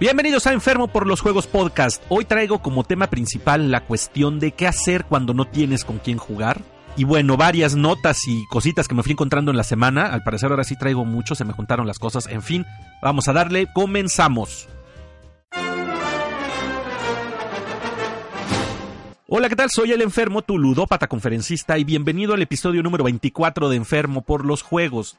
Bienvenidos a Enfermo por los Juegos Podcast. Hoy traigo como tema principal la cuestión de qué hacer cuando no tienes con quién jugar. Y bueno, varias notas y cositas que me fui encontrando en la semana. Al parecer ahora sí traigo mucho, se me juntaron las cosas. En fin, vamos a darle, comenzamos. Hola, ¿qué tal? Soy el enfermo, tu ludópata conferencista, y bienvenido al episodio número 24 de Enfermo por los Juegos.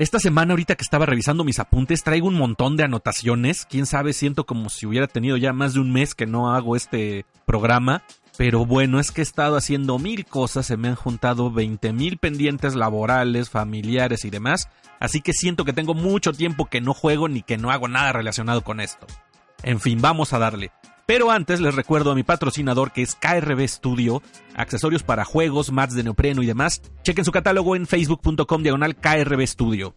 Esta semana, ahorita que estaba revisando mis apuntes, traigo un montón de anotaciones. Quién sabe, siento como si hubiera tenido ya más de un mes que no hago este programa. Pero bueno, es que he estado haciendo mil cosas, se me han juntado 20 mil pendientes laborales, familiares y demás. Así que siento que tengo mucho tiempo que no juego ni que no hago nada relacionado con esto. En fin, vamos a darle. Pero antes les recuerdo a mi patrocinador que es KRB Studio, accesorios para juegos, mats de neopreno y demás. Chequen su catálogo en facebook.com diagonal KRB Studio.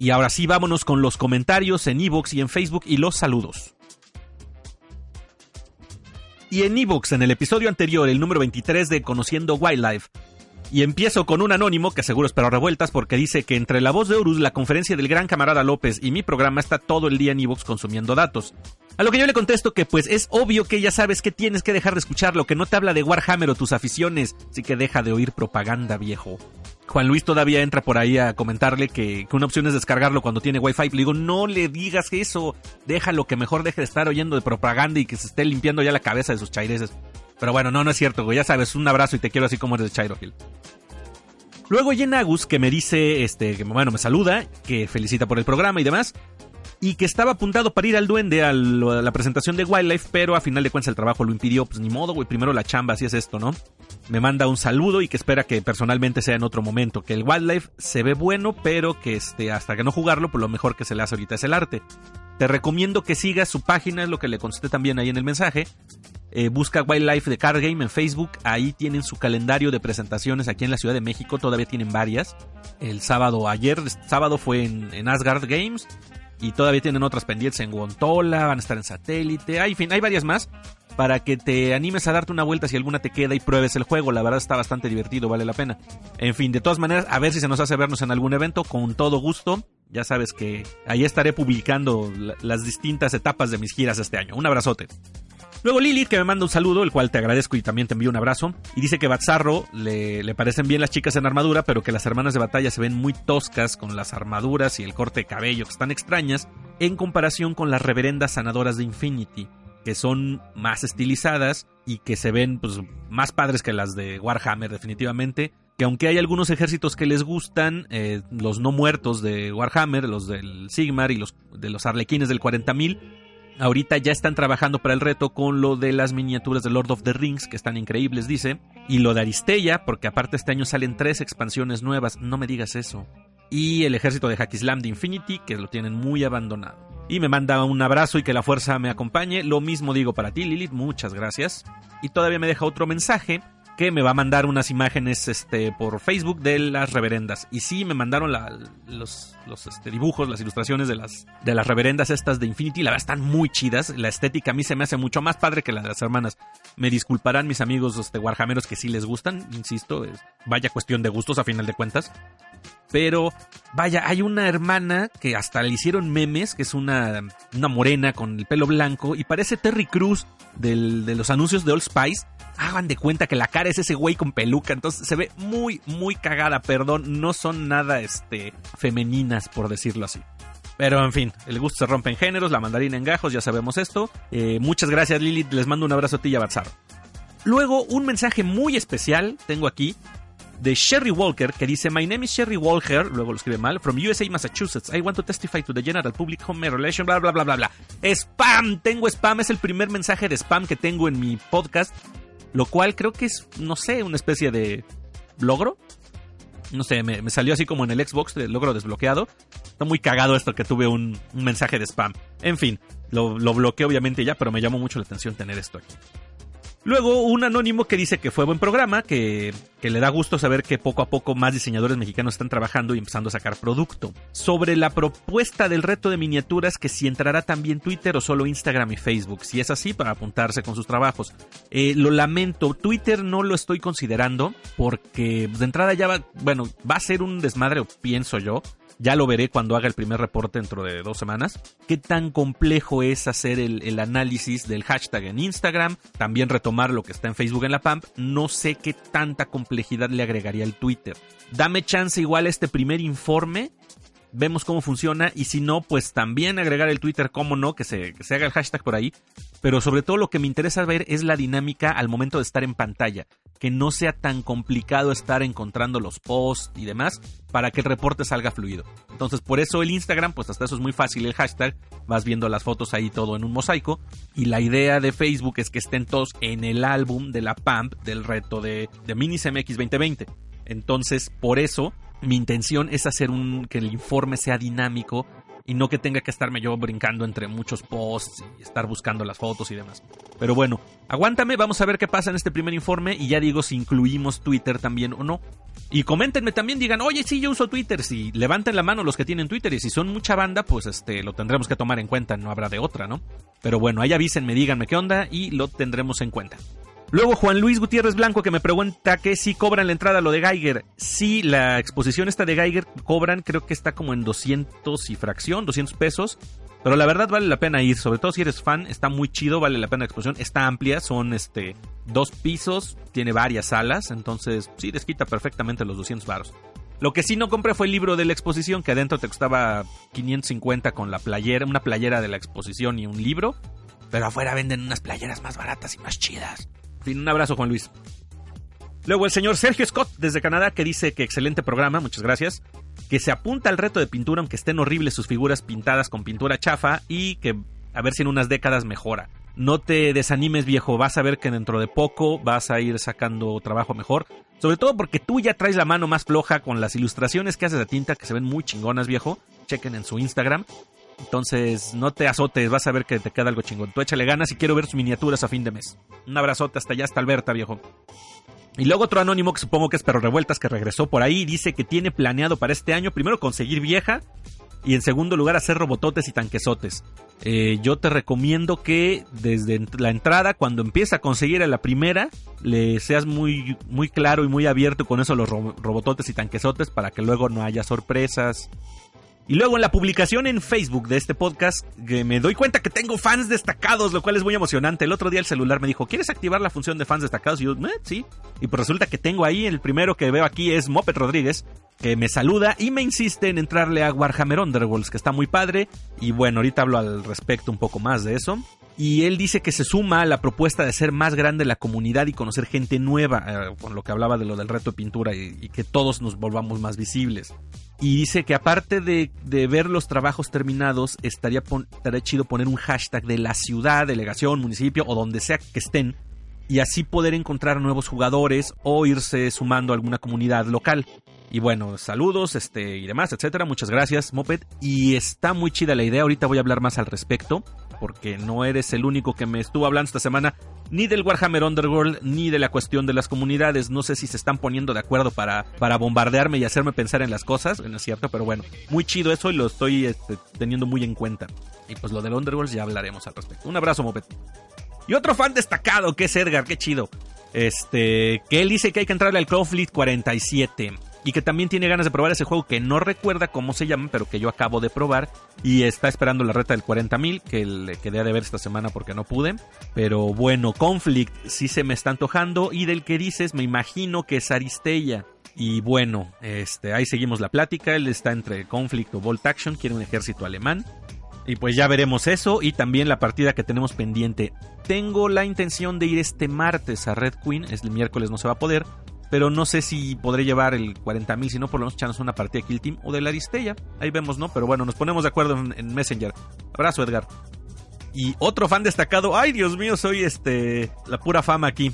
Y ahora sí, vámonos con los comentarios en Evox y en Facebook y los saludos. Y en Evox, en el episodio anterior, el número 23 de Conociendo Wildlife, y empiezo con un anónimo que seguro espero revueltas porque dice que entre la voz de Horus, la conferencia del gran camarada López y mi programa está todo el día en Evox consumiendo datos. A lo que yo le contesto que pues es obvio que ya sabes que tienes que dejar de escucharlo, que no te habla de Warhammer o tus aficiones, así que deja de oír propaganda viejo. Juan Luis todavía entra por ahí a comentarle que, una opción es descargarlo cuando tiene wifi. Le digo, no le digas eso, déjalo que mejor deje de estar oyendo de propaganda y que se esté limpiando ya la cabeza de sus chaireses. Pero bueno, no, no es cierto, güey, ya sabes, un abrazo y te quiero así como eres de Chairo Hill. Luego Yenagus, que me dice, este, que bueno, me saluda, que felicita por el programa y demás y que estaba apuntado para ir al duende a la presentación de Wildlife, pero a final de cuentas el trabajo lo impidió. Pues ni modo, güey, primero la chamba, así es esto, ¿no? Me manda un saludo y que espera que personalmente sea en otro momento. Que el Wildlife se ve bueno, pero que este, hasta que no jugarlo, pues lo mejor que se le hace ahorita es el arte. Te recomiendo que sigas su página, es lo que le contesté también ahí en el mensaje. Eh, busca Wildlife de Card Game en Facebook. Ahí tienen su calendario de presentaciones aquí en la Ciudad de México. Todavía tienen varias. El sábado, ayer, sábado fue en, en Asgard Games y todavía tienen otras pendientes en Wontola, van a estar en satélite, hay, fin, hay varias más para que te animes a darte una vuelta si alguna te queda y pruebes el juego. La verdad está bastante divertido, vale la pena. En fin, de todas maneras, a ver si se nos hace vernos en algún evento con todo gusto. Ya sabes que ahí estaré publicando las distintas etapas de mis giras este año. Un abrazote. Luego Lilith, que me manda un saludo, el cual te agradezco y también te envío un abrazo. Y dice que Batzarro le, le parecen bien las chicas en armadura, pero que las hermanas de batalla se ven muy toscas con las armaduras y el corte de cabello que están extrañas en comparación con las reverendas sanadoras de Infinity, que son más estilizadas y que se ven pues, más padres que las de Warhammer definitivamente que aunque hay algunos ejércitos que les gustan, eh, los no muertos de Warhammer, los del Sigmar y los de los arlequines del 40.000, Ahorita ya están trabajando para el reto con lo de las miniaturas de Lord of the Rings, que están increíbles, dice. Y lo de Aristella, porque aparte este año salen tres expansiones nuevas, no me digas eso. Y el ejército de Hackislam de Infinity, que lo tienen muy abandonado. Y me manda un abrazo y que la fuerza me acompañe. Lo mismo digo para ti, Lilith, muchas gracias. Y todavía me deja otro mensaje que me va a mandar unas imágenes este, por Facebook de las reverendas. Y sí, me mandaron los, los este, dibujos, las ilustraciones de las, de las reverendas estas de Infinity. La verdad están muy chidas. La estética a mí se me hace mucho más padre que la de las hermanas. Me disculparán mis amigos este, warhammeros que sí les gustan, insisto. vaya cuestión de gustos a final de cuentas. Pero, vaya, hay una hermana que hasta le hicieron memes, que es una, una morena con el pelo blanco y parece Terry Cruz del, de los anuncios de Old Spice hagan de cuenta que la cara es ese güey con peluca, entonces se ve muy, muy cagada, perdón, no son nada, este, por decirlo así. Pero en fin, el gusto se rompe en géneros, la mandarina en gajos, ya sabemos esto. Eh, muchas gracias Lilith, les mando un abrazo a ti y a Batzar. Luego, un mensaje muy especial tengo aquí de Sherry Walker que dice: My name is Sherry Walker, luego lo escribe mal, from USA, Massachusetts. I want to testify to the general public home relation, bla bla bla bla bla. Spam, tengo spam, es el primer mensaje de spam que tengo en mi podcast. Lo cual creo que es, no sé, una especie de logro. No sé, me, salió así como en el Xbox, de logro desbloqueado. Está muy cagado esto que tuve un, mensaje de spam. En fin, lo, lo bloqueé obviamente ya, pero me llamó mucho la atención tener esto aquí. Luego un anónimo que dice que fue buen programa, que, le da gusto saber que poco a poco más diseñadores mexicanos están trabajando y empezando a sacar producto. Sobre la propuesta del reto de miniaturas, que si entrará también Twitter o solo Instagram y Facebook. Si es así, para apuntarse con sus trabajos. Eh, lo lamento, Twitter no lo estoy considerando porque de entrada ya va, bueno, va a ser un desmadre, pienso yo Ya lo veré cuando haga el primer reporte dentro de dos semanas. ¿Qué tan complejo es hacer el, análisis del hashtag en Instagram? También retomar lo que está en Facebook en la PAMP. No sé qué tanta complejidad le agregaría el Twitter. Dame chance igual a este primer informe vemos cómo funciona y si no, pues también agregar el Twitter, cómo no, que se, se haga el hashtag por ahí. Pero sobre todo lo que me interesa ver es la dinámica al momento de estar en pantalla, que no sea tan complicado estar encontrando los posts y demás para que el reporte salga fluido. Entonces por eso el Instagram, pues hasta eso es muy fácil el hashtag, vas viendo las fotos ahí todo en un mosaico y la idea de Facebook es que estén todos en el álbum de la PAMP del reto de, de Minis MX 2020. Entonces por eso mi intención es hacer un que el informe sea dinámico y no que tenga que estarme yo brincando entre muchos posts y estar buscando las fotos y demás. Pero bueno, aguántame, vamos a ver qué pasa en este primer informe y ya digo si incluimos Twitter también o no. Y coméntenme también, digan, oye, sí, yo uso Twitter. Si levanten la mano los que tienen Twitter y si son mucha banda, pues este, lo tendremos que tomar en cuenta, no habrá de otra, ¿no? Pero bueno, ahí avísenme, díganme qué onda y lo tendremos en cuenta. Luego Juan Luis Gutiérrez Blanco que me pregunta que si cobran la entrada lo de Geiger. Sí, la exposición esta de Geiger cobran, creo que está como en 200 y fracción, 200 pesos. Pero la verdad vale la pena ir, sobre todo si eres fan, está muy chido, vale la pena la exposición, está amplia, son este dos pisos, tiene varias salas, entonces sí desquita perfectamente los 200 varos. Lo que sí no compré fue el libro de la exposición, que adentro te costaba 550 con la playera, una playera de la exposición y un libro, pero afuera venden unas playeras más baratas y más chidas un abrazo, Juan Luis. Luego el señor Sergio Scott desde Canadá que dice que excelente programa, muchas gracias. Que se apunta al reto de pintura aunque estén horribles sus figuras pintadas con pintura chafa y que a ver si en unas décadas mejora. No te desanimes viejo, vas a ver que dentro de poco vas a ir sacando trabajo mejor. Sobre todo porque tú ya traes la mano más floja con las ilustraciones que haces de tinta que se ven muy chingonas viejo. Chequen en su Instagram. Entonces, no te azotes, vas a ver que te queda algo chingón. Tú échale ganas y quiero ver sus miniaturas a fin de mes. Un abrazote hasta allá, hasta Alberta, viejo. Y luego otro anónimo que supongo que es Perro Revueltas que regresó por ahí dice que tiene planeado para este año primero conseguir vieja y en segundo lugar hacer robototes y tanquesotes. Eh, yo te recomiendo que desde la entrada, cuando empieza a conseguir a la primera, le seas muy, muy claro y muy abierto con eso los robototes y tanquesotes para que luego no haya sorpresas y luego en la publicación en Facebook de este podcast, me doy cuenta que tengo fans destacados, lo cual es muy emocionante. El otro día el celular me dijo, ¿quieres activar la función de fans destacados? Y yo, eh, sí. Y pues resulta que tengo ahí, el primero que veo aquí es Moped Rodríguez, que me saluda y me insiste en entrarle a Warhammer Underworlds, que está muy padre. Y bueno, ahorita hablo al respecto un poco más de eso. Y él dice que se suma a la propuesta de ser más grande la comunidad y conocer gente nueva, eh, con lo que hablaba de lo del reto de pintura y que todos nos volvamos más visibles. Y dice que aparte de, ver los trabajos terminados, estaría, estaría chido poner un hashtag de la ciudad, delegación, municipio o donde sea que estén y así poder encontrar nuevos jugadores o irse sumando a alguna comunidad local. Y bueno, saludos, este y demás, etcétera. Muchas gracias, Moped. Y está muy chida la idea. Ahorita voy a hablar más al respecto porque no eres el único que me estuvo hablando esta semana ni del Warhammer Underworld ni de la cuestión de las comunidades. No sé si se están poniendo de acuerdo para, para bombardearme y hacerme pensar en las cosas, no es cierto, pero bueno, muy chido eso y lo estoy este, teniendo muy en cuenta. Y pues lo del Underworld ya hablaremos al respecto. Un abrazo, Moped. Y otro fan destacado que es Edgar, qué chido. Este, que él dice que hay que entrarle al Conflict 47 y que también tiene ganas de probar ese juego que no recuerda cómo se llama, pero que yo acabo de probar y está esperando la reta del 40.000 que le quedé de ver esta semana porque no pude. Pero bueno, Conflict sí se me está antojando y del que dices me imagino que es Aristella. Y bueno, este, ahí seguimos la plática. Él está entre Conflict o Bolt Action, quiere un ejército alemán. Y pues ya veremos eso y también la partida que tenemos pendiente. Tengo la intención de ir este martes a Red Queen, es el miércoles no se va a poder, pero no sé si podré llevar el 40.000, si no, por lo menos echarnos una partida de Kill Team o de la Aristella. Ahí vemos, ¿no? Pero bueno, nos ponemos de acuerdo en, Messenger. Abrazo, Edgar. Y otro fan destacado. Ay, Dios mío, soy este. La pura fama aquí.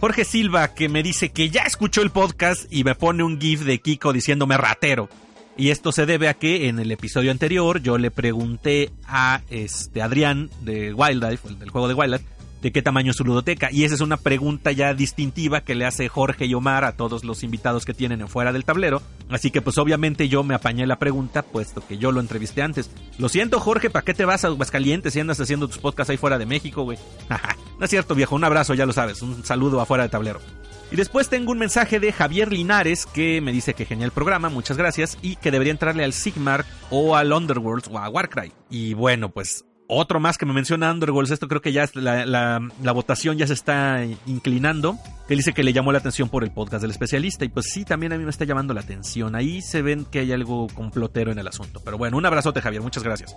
Jorge Silva, que me dice que ya escuchó el podcast y me pone un GIF de Kiko diciéndome ratero. Y esto se debe a que en el episodio anterior yo le pregunté a este Adrián de Wildlife, del juego de Wildlife, de qué tamaño es su ludoteca. Y esa es una pregunta ya distintiva que le hace Jorge y Omar a todos los invitados que tienen en fuera del tablero. Así que pues obviamente yo me apañé la pregunta, puesto que yo lo entrevisté antes. Lo siento Jorge, ¿para qué te vas a Aguascalientes si andas haciendo tus podcasts ahí fuera de México, güey? no es cierto viejo, un abrazo, ya lo sabes, un saludo afuera del tablero. Y después tengo un mensaje de Javier Linares que me dice que genial programa, muchas gracias, y que debería entrarle al Sigmar o al Underworlds o a Warcry. Y bueno, pues otro más que me menciona Underworlds, esto creo que ya la, la, votación ya se está inclinando, que dice que le llamó la atención por el podcast del especialista, y pues sí, también a mí me está llamando la atención, ahí se ven que hay algo complotero en el asunto, pero bueno, un abrazote Javier, muchas gracias.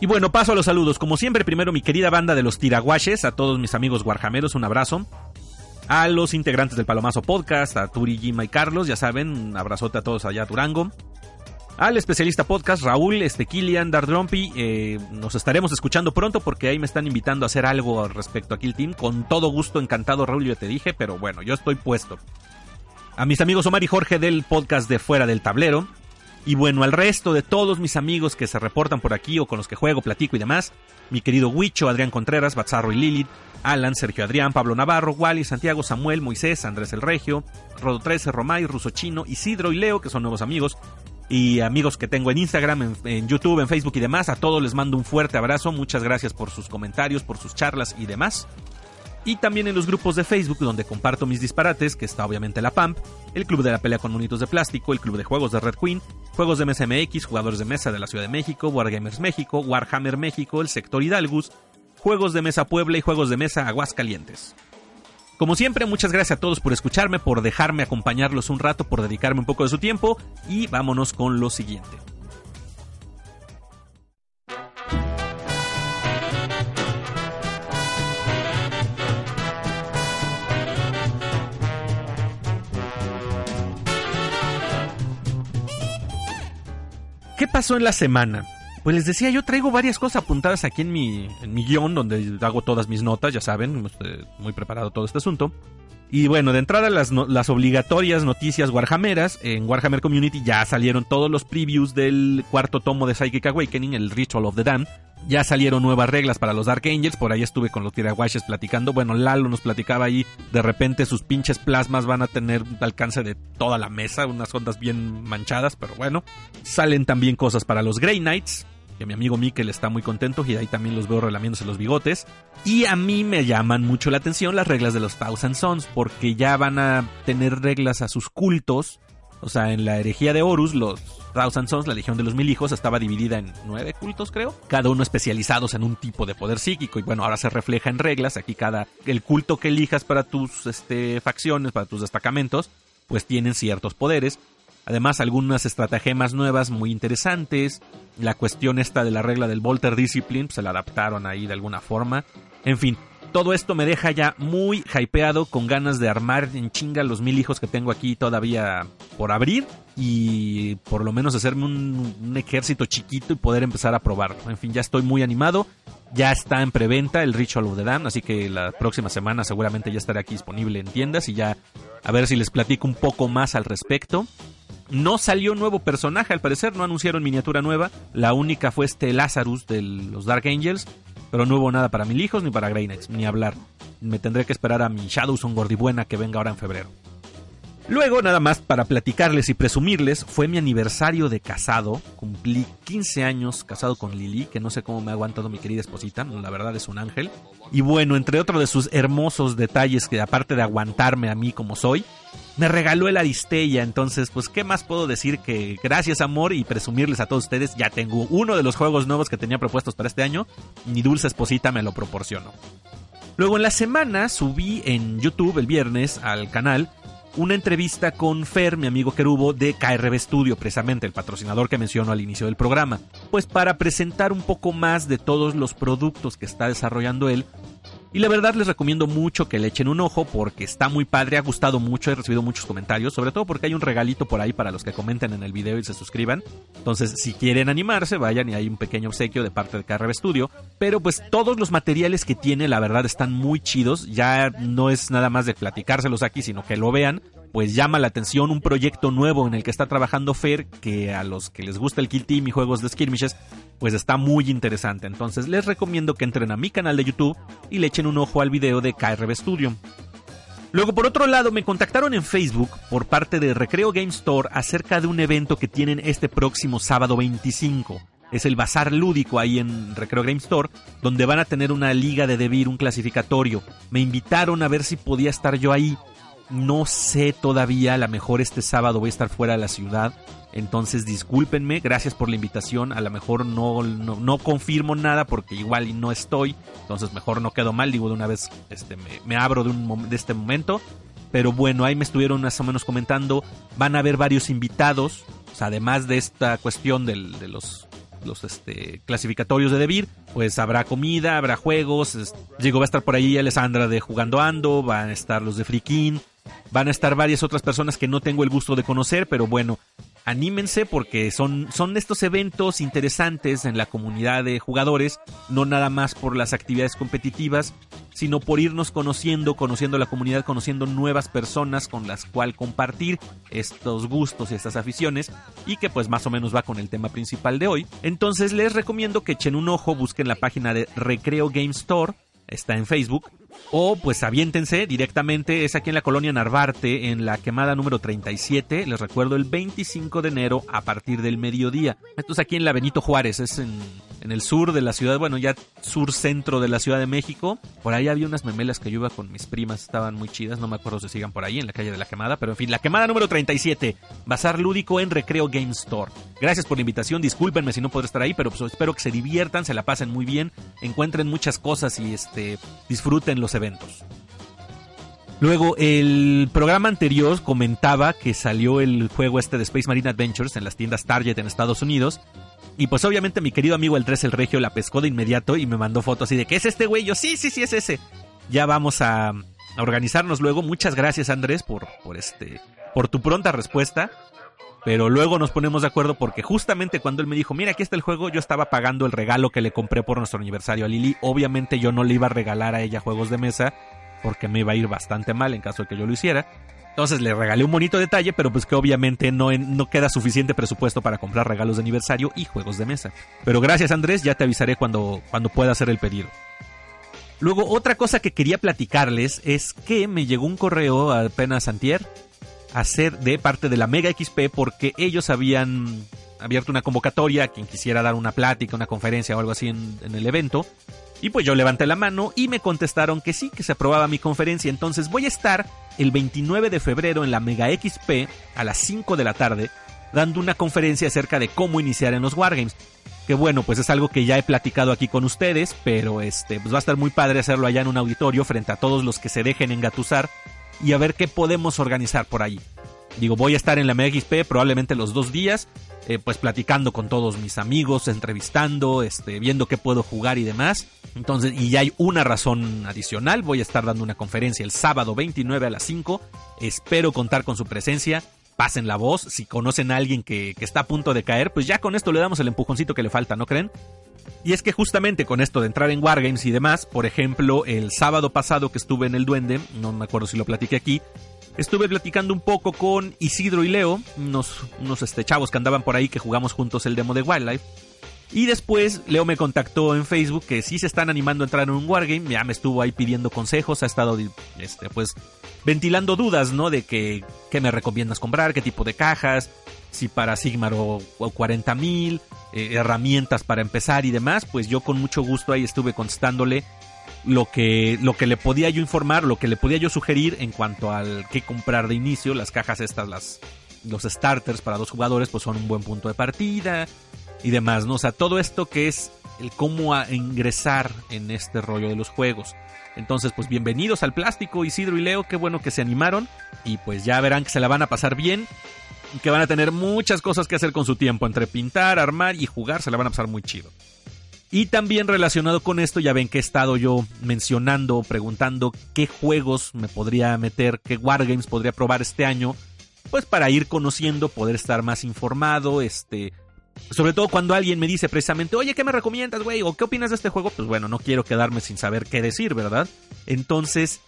Y bueno, paso a los saludos. Como siempre, primero mi querida banda de los tiraguaches, a todos mis amigos guarjameros, un abrazo a los integrantes del Palomazo Podcast, a Turi, Gima y Carlos, ya saben, un abrazote a todos allá a Durango. Al especialista podcast, Raúl, este Kilian, Dardrumpy, eh, nos estaremos escuchando pronto porque ahí me están invitando a hacer algo respecto a Kill Team. Con todo gusto, encantado, Raúl, yo te dije, pero bueno, yo estoy puesto. A mis amigos Omar y Jorge del podcast de Fuera del Tablero. Y bueno, al resto de todos mis amigos que se reportan por aquí o con los que juego, platico y demás, mi querido Huicho, Adrián Contreras, Bazarro y Lilith, Alan, Sergio Adrián, Pablo Navarro, Wally, Santiago, Samuel, Moisés, Andrés el Regio, Rodo 13, Romay, Ruso Chino, Isidro y Leo, que son nuevos amigos, y amigos que tengo en Instagram, en, YouTube, en Facebook y demás. A todos les mando un fuerte abrazo. Muchas gracias por sus comentarios, por sus charlas y demás y también en los grupos de Facebook donde comparto mis disparates, que está obviamente la PAMP, el Club de la Pelea con Monitos de Plástico, el Club de Juegos de Red Queen, Juegos de Mesa MX, Jugadores de Mesa de la Ciudad de México, Wargamers México, Warhammer México, el Sector Hidalgus, Juegos de Mesa Puebla y Juegos de Mesa Aguascalientes. Como siempre, muchas gracias a todos por escucharme, por dejarme acompañarlos un rato, por dedicarme un poco de su tiempo y vámonos con lo siguiente. ¿Qué pasó en la semana? Pues les decía, yo traigo varias cosas apuntadas aquí en mi, en guion, donde hago todas mis notas, ya saben, muy preparado todo este asunto. Y bueno, de entrada las, las obligatorias noticias Warhammeras. En Warhammer Community ya salieron todos los previews del cuarto tomo de Psychic Awakening, el Ritual of the Damned. Ya salieron nuevas reglas para los Dark Angels, por ahí estuve con los tiraguaches platicando. Bueno, Lalo nos platicaba ahí, de repente sus pinches plasmas van a tener alcance de toda la mesa, unas ondas bien manchadas, pero bueno. Salen también cosas para los Grey Knights, que mi amigo Mikel está muy contento y ahí también los veo relamiéndose los bigotes. Y a mí me llaman mucho la atención las reglas de los Thousand Sons, porque ya van a tener reglas a sus cultos. O sea, en la herejía de Horus, los Thousand Sons, la Legión de los Mil Hijos, estaba dividida en nueve cultos, creo. Cada uno especializados en un tipo de poder psíquico. Y bueno, ahora se refleja en reglas. Aquí cada. El culto que elijas para tus este, facciones, para tus destacamentos, pues tienen ciertos poderes. Además, algunas estratagemas nuevas muy interesantes. La cuestión esta de la regla del Volter Discipline, pues, se la adaptaron ahí de alguna forma. En fin, todo esto me deja ya muy hypeado, con ganas de armar en chinga los mil hijos que tengo aquí todavía por abrir y por lo menos hacerme un, ejército chiquito y poder empezar a probarlo. En fin, ya estoy muy animado. Ya está en preventa el Ritual of the Dam, así que la próxima semana seguramente ya estará aquí disponible en tiendas y ya a ver si les platico un poco más al respecto. No salió nuevo personaje, al parecer, no anunciaron miniatura nueva. La única fue este Lazarus de los Dark Angels. Pero no hubo nada para mil hijos ni para Grey Knights, ni hablar. Me tendré que esperar a mi Shadowson Gordibuena que venga ahora en febrero. Luego, nada más para platicarles y presumirles, fue mi aniversario de casado. Cumplí 15 años casado con Lili, que no sé cómo me ha aguantado mi querida esposita, la verdad es un ángel. Y bueno, entre otros de sus hermosos detalles, que aparte de aguantarme a mí como soy, me regaló el Aristella. Entonces, pues, ¿qué más puedo decir que gracias, amor, y presumirles a todos ustedes? Ya tengo uno de los juegos nuevos que tenía propuestos para este año. Mi dulce esposita me lo proporcionó. Luego en la semana subí en YouTube el viernes al canal una entrevista con Fer, mi amigo Kerubo, de KRB Studio, precisamente el patrocinador que menciono al inicio del programa, pues para presentar un poco más de todos los productos que está desarrollando él y la verdad les recomiendo mucho que le echen un ojo porque está muy padre, ha gustado mucho, he recibido muchos comentarios, sobre todo porque hay un regalito por ahí para los que comenten en el video y se suscriban. Entonces, si quieren animarse, vayan y hay un pequeño obsequio de parte de KRB Studio. Pero pues todos los materiales que tiene, la verdad, están muy chidos. Ya no es nada más de platicárselos aquí, sino que lo vean pues llama la atención un proyecto nuevo en el que está trabajando Fer, que a los que les gusta el Kill Team y juegos de skirmishes, pues está muy interesante. Entonces les recomiendo que entren a mi canal de YouTube y le echen un ojo al video de KRB Studio. Luego, por otro lado, me contactaron en Facebook por parte de Recreo Game Store acerca de un evento que tienen este próximo sábado 25. Es el bazar lúdico ahí en Recreo Game Store, donde van a tener una liga de Devir, un clasificatorio. Me invitaron a ver si podía estar yo ahí No sé todavía, a lo mejor este sábado voy a estar fuera de la ciudad. Entonces discúlpenme, gracias por la invitación. A lo mejor no, no, confirmo nada porque igual no estoy. Entonces mejor no quedo mal, digo de una vez este, me, abro de, un, de este momento. Pero bueno, ahí me estuvieron más o menos comentando. Van a haber varios invitados. Además de esta cuestión de los los este, clasificatorios de Debir, pues habrá comida, habrá juegos. Digo, va a estar por ahí Alessandra de Jugando Ando, van a estar los de Frikin, van a estar varias otras personas que no tengo el gusto de conocer, pero bueno, anímense porque son, son estos eventos interesantes en la comunidad de jugadores, no nada más por las actividades competitivas, sino por irnos conociendo, conociendo la comunidad, conociendo nuevas personas con las cuales compartir estos gustos y estas aficiones y que pues más o menos va con el tema principal de hoy. Entonces les recomiendo que echen un ojo, busquen la página de Recreo Game Store, está en Facebook o pues aviéntense directamente, es aquí en la colonia Narvarte, en la quemada número 37, les recuerdo el 25 de enero a partir del mediodía. Esto es aquí en la Benito Juárez, es en, el sur de la ciudad, bueno ya sur centro de la Ciudad de México. Por ahí había unas memelas que yo iba con mis primas, estaban muy chidas, no me acuerdo si sigan por ahí en la calle de la quemada, pero en fin, la quemada número 37, Bazar Lúdico en Recreo Game Store. Gracias por la invitación, discúlpenme si no podré estar ahí, pero pues espero que se diviertan, se la pasen muy bien, encuentren muchas cosas y este disfruten eventos. Luego, el programa anterior comentaba que salió el juego este de Space Marine Adventures en las tiendas Target en Estados Unidos. Y pues obviamente mi querido amigo el 3 el Regio la pescó de inmediato y me mandó fotos así de que es este güey. Yo sí, sí, sí es ese. Ya vamos a, organizarnos luego. Muchas gracias Andrés por, por este por tu pronta respuesta. Pero luego nos ponemos de acuerdo porque justamente cuando él me dijo, mira, aquí está el juego, yo estaba pagando el regalo que le compré por nuestro aniversario a Lili. Obviamente yo no le iba a regalar a ella juegos de mesa porque me iba a ir bastante mal en caso de que yo lo hiciera. Entonces le regalé un bonito detalle, pero pues que obviamente no, no queda suficiente presupuesto para comprar regalos de aniversario y juegos de mesa. Pero gracias Andrés, ya te avisaré cuando, cuando pueda hacer el pedido. Luego, otra cosa que quería platicarles es que me llegó un correo apenas antier hacer de parte de la Mega XP porque ellos habían abierto una convocatoria a quien quisiera dar una plática, una conferencia o algo así en, el evento. Y pues yo levanté la mano y me contestaron que sí, que se aprobaba mi conferencia. Entonces voy a estar el 29 de febrero en la Mega XP a las 5 de la tarde dando una conferencia acerca de cómo iniciar en los Wargames. Que bueno, pues es algo que ya he platicado aquí con ustedes, pero este, pues va a estar muy padre hacerlo allá en un auditorio frente a todos los que se dejen engatusar y a ver qué podemos organizar por ahí. Digo, voy a estar en la MXP probablemente los dos días, eh, pues platicando con todos mis amigos, entrevistando, este, viendo qué puedo jugar y demás. Entonces, y ya hay una razón adicional, voy a estar dando una conferencia el sábado 29 a las 5. Espero contar con su presencia. Pasen la voz, si conocen a alguien que, que está a punto de caer, pues ya con esto le damos el empujoncito que le falta, ¿no creen? Y es que justamente con esto de entrar en Wargames y demás, por ejemplo, el sábado pasado que estuve en el Duende, no me acuerdo si lo platiqué aquí, estuve platicando un poco con Isidro y Leo, unos, unos este, chavos que andaban por ahí que jugamos juntos el demo de Wildlife. Y después Leo me contactó en Facebook que sí se están animando a entrar en un wargame, ya me estuvo ahí pidiendo consejos, ha estado este, pues ventilando dudas, ¿no? De que qué me recomiendas comprar, qué tipo de cajas, si para Sigmar o, 40 mil, eh, herramientas para empezar y demás, pues yo con mucho gusto ahí estuve contestándole lo que, lo que le podía yo informar, lo que le podía yo sugerir en cuanto al qué comprar de inicio, las cajas estas, las, los starters para dos jugadores, pues son un buen punto de partida y demás, ¿no? O sea, todo esto que es el cómo ingresar en este rollo de los juegos. Entonces, pues bienvenidos al plástico, Isidro y Leo, qué bueno que se animaron y pues ya verán que se la van a pasar bien que van a tener muchas cosas que hacer con su tiempo, entre pintar, armar y jugar, se la van a pasar muy chido. Y también relacionado con esto, ya ven que he estado yo mencionando, preguntando qué juegos me podría meter, qué Wargames podría probar este año, pues para ir conociendo, poder estar más informado, este, sobre todo cuando alguien me dice precisamente, oye, ¿qué me recomiendas, güey? ¿O qué opinas de este juego? Pues bueno, no quiero quedarme sin saber qué decir, ¿verdad? Entonces,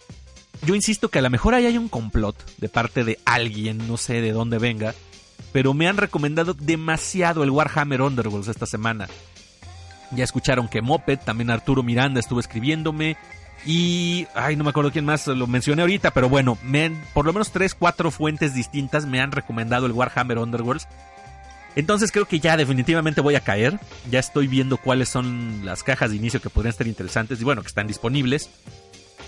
yo insisto que a lo mejor ahí hay un complot de parte de alguien, no sé de dónde venga, pero me han recomendado demasiado el Warhammer Underworlds esta semana. Ya escucharon que Moped, también Arturo Miranda estuvo escribiéndome. Y, ay, no me acuerdo quién más lo mencioné ahorita, pero bueno, me por lo menos 3, 4 fuentes distintas me han recomendado el Warhammer Underworlds. Entonces creo que ya definitivamente voy a caer. Ya estoy viendo cuáles son las cajas de inicio que podrían estar interesantes y bueno, que están disponibles.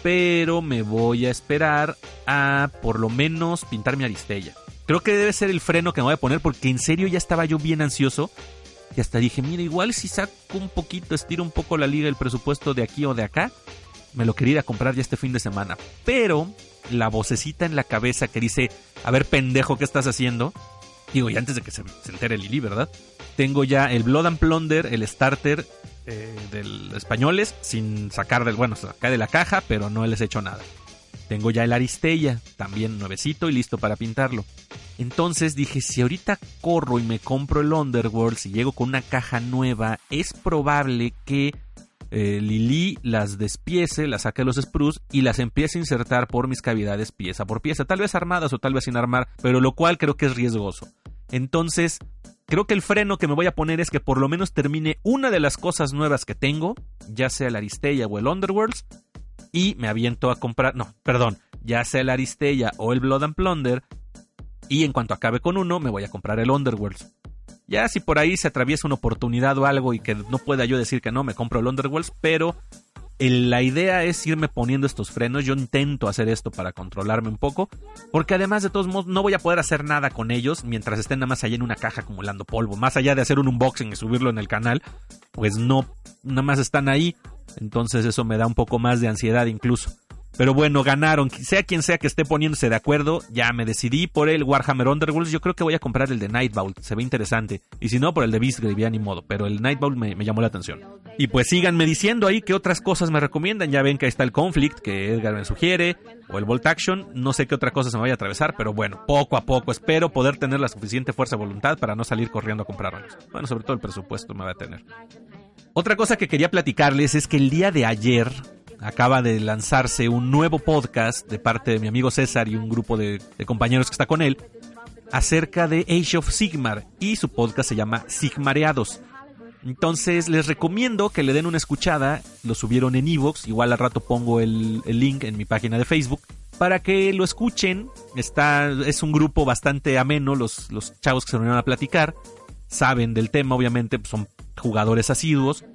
pero me voy a esperar a por lo menos pintar mi Aristella. Creo que debe ser el freno que me voy a poner porque en serio ya estaba yo bien ansioso. Y hasta dije, mira, igual si saco un poquito, estiro un poco la liga, el presupuesto de aquí o de acá, me lo quería ir a comprar ya este fin de semana. Pero la vocecita en la cabeza que dice, a ver pendejo, ¿qué estás haciendo? Digo, y antes de que se, entere Lili, ¿verdad? Tengo ya el Blood and Plunder, el starter eh, del españoles, sin sacar del, bueno, sacar de la caja, pero no les he hecho nada. Tengo ya el Aristella, también nuevecito y listo para pintarlo. Entonces dije, si ahorita corro y me compro el Underworld, si llego con una caja nueva, es probable que eh, Lili las despiece, las saque los sprues y las empiece a insertar por mis cavidades pieza por pieza, tal vez armadas o tal vez sin armar, pero lo cual creo que es riesgoso. Entonces, creo que el freno que me voy a poner es que por lo menos termine una de las cosas nuevas que tengo, ya sea el Aristella o el Underworlds, y me aviento a comprar, no, perdón, ya sea el Aristella o el Blood and Plunder, y en cuanto acabe con uno, me voy a comprar el Underworlds. Ya si por ahí se atraviesa una oportunidad o algo y que no pueda yo decir que no, me compro el Underworlds, pero la idea es irme poniendo estos frenos. Yo intento hacer esto para controlarme un poco, porque además de todos modos no voy a poder hacer nada con ellos mientras estén nada más allá en una caja acumulando polvo. Más allá de hacer un unboxing y subirlo en el canal, pues no, nada más están ahí. Entonces eso me da un poco más de ansiedad incluso. Pero bueno, ganaron. Sea quien sea que esté poniéndose de acuerdo, ya me decidí por el Warhammer Underworlds. Yo creo que voy a comprar el de Nightbolt, se ve interesante. Y si no, por el de Beastgrave, ya ni modo. Pero el Nightbolt me, me llamó la atención. Y pues síganme diciendo ahí qué otras cosas me recomiendan. Ya ven que ahí está el Conflict, que Edgar me sugiere. O el Bolt Action. No sé qué otra cosa se me vaya a atravesar, pero bueno, poco a poco. Espero poder tener la suficiente fuerza de voluntad para no salir corriendo a comprarlos. Bueno, sobre todo el presupuesto me va a tener. Otra cosa que quería platicarles es que el día de ayer acaba de lanzarse un nuevo podcast de parte de mi amigo César y un grupo de, compañeros que está con él acerca de Age of Sigmar y su podcast se llama Sigmareados. Entonces les recomiendo que le den una escuchada, lo subieron en Evox, igual al rato pongo el, link en mi página de Facebook para que lo escuchen. Está, es un grupo bastante ameno, los, chavos que se reunieron a platicar saben del tema, obviamente son jugadores asiduos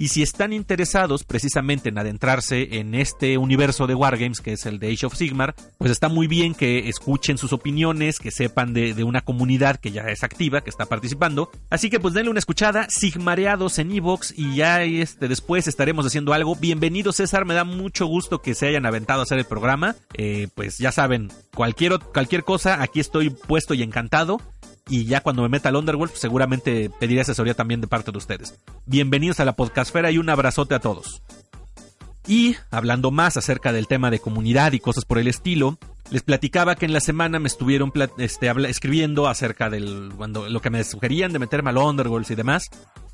y si están interesados precisamente en adentrarse en este universo de Wargames, que es el de Age of Sigmar, pues está muy bien que escuchen sus opiniones, que sepan de, una comunidad que ya es activa, que está participando. Así que pues denle una escuchada, Sigmareados en Evox, y ya este, después estaremos haciendo algo. Bienvenido César, me da mucho gusto que se hayan aventado a hacer el programa. Eh, pues ya saben, cualquier, cualquier cosa, aquí estoy puesto y encantado y ya cuando me meta al Underworld pues, seguramente pediré asesoría también de parte de ustedes. Bienvenidos a la podcastfera y un abrazote a todos. Y hablando más acerca del tema de comunidad y cosas por el estilo, les platicaba que en la semana me estuvieron este, escribiendo acerca cuando, lo que me sugerían de meterme al Underworld y demás.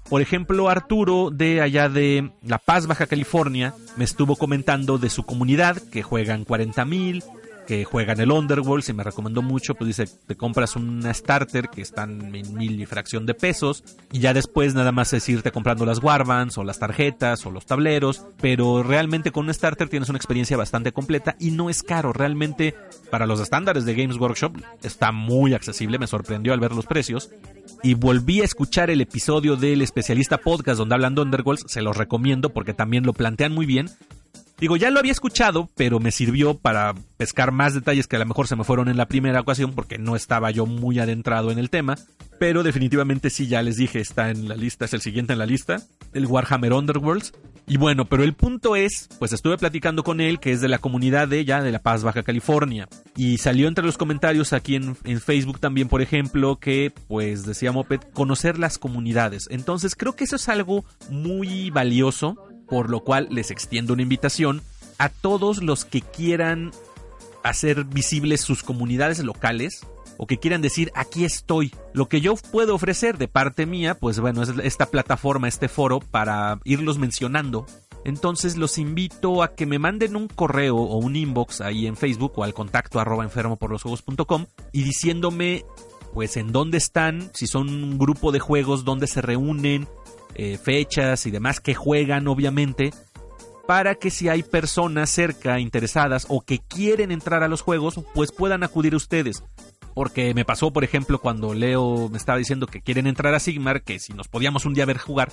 Por ejemplo, Arturo de allá de La Paz, Baja California, me estuvo comentando de su comunidad que juegan 40.000, que juega en el Underworld, y me recomendó mucho, pues dice, te compras una starter que están en mil y fracción de pesos, y ya después nada más es irte comprando las warbands, o las tarjetas, o los tableros, pero realmente con un starter tienes una experiencia bastante completa y no es caro, realmente para los estándares de Games Workshop está muy accesible, me sorprendió al ver los precios, y volví a escuchar el episodio del especialista podcast donde hablan de Underworld, se los recomiendo porque también lo plantean muy bien, Digo, ya lo había escuchado, pero me sirvió para pescar más detalles que a lo mejor se me fueron en la primera ocasión porque no estaba yo muy adentrado en el tema. Pero definitivamente sí, ya les dije, está en la lista, es el siguiente en la lista, el Warhammer Underworlds. Y bueno, pero el punto es, pues estuve platicando con él, que es de la comunidad de ya de La Paz, Baja California. Y salió entre los comentarios aquí en, en Facebook también, por ejemplo, que pues decía Moped, conocer las comunidades. Entonces creo que eso es algo muy valioso por lo cual les extiendo una invitación a todos los que quieran hacer visibles sus comunidades locales o que quieran decir aquí estoy. Lo que yo puedo ofrecer de parte mía, pues bueno, es esta plataforma, este foro para irlos mencionando. Entonces los invito a que me manden un correo o un inbox ahí en Facebook o al contacto arroba enfermo por los juegos.com y diciéndome pues en dónde están, si son un grupo de juegos, dónde se reúnen, eh, fechas y demás que juegan obviamente para que si hay personas cerca interesadas o que quieren entrar a los juegos pues puedan acudir ustedes. Porque me pasó por ejemplo cuando Leo me estaba diciendo que quieren entrar a Sigmar que si nos podíamos un día ver jugar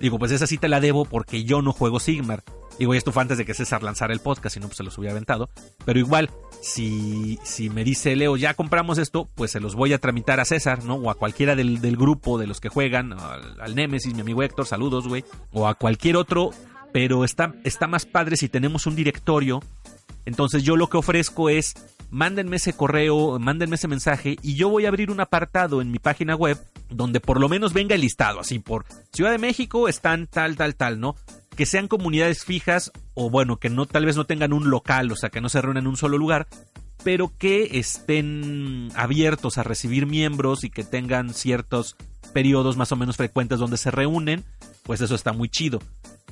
Digo, pues esa sí te la debo porque yo no juego Sigmar. Digo, y esto fue antes de que César lanzara el podcast, si no, pues se los hubiera aventado. Pero igual, si, si me dice Leo, ya compramos esto, pues se los voy a tramitar a César, ¿no? O a cualquiera del, grupo de los que juegan, al, al Nemesis, mi amigo Héctor, saludos, güey. O a cualquier otro, pero está, está más padre si tenemos un directorio. Entonces yo lo que ofrezco es, mándenme ese correo, mándenme ese mensaje y yo voy a abrir un apartado en mi página web donde por lo menos venga el listado, así por Ciudad de México están tal, tal, tal, ¿no? Que sean comunidades fijas o bueno, que no tal vez no tengan un local, o sea, que no se reúnan en un solo lugar, pero que estén abiertos a recibir miembros y que tengan ciertos periodos más o menos frecuentes donde se reúnen, pues eso está muy chido.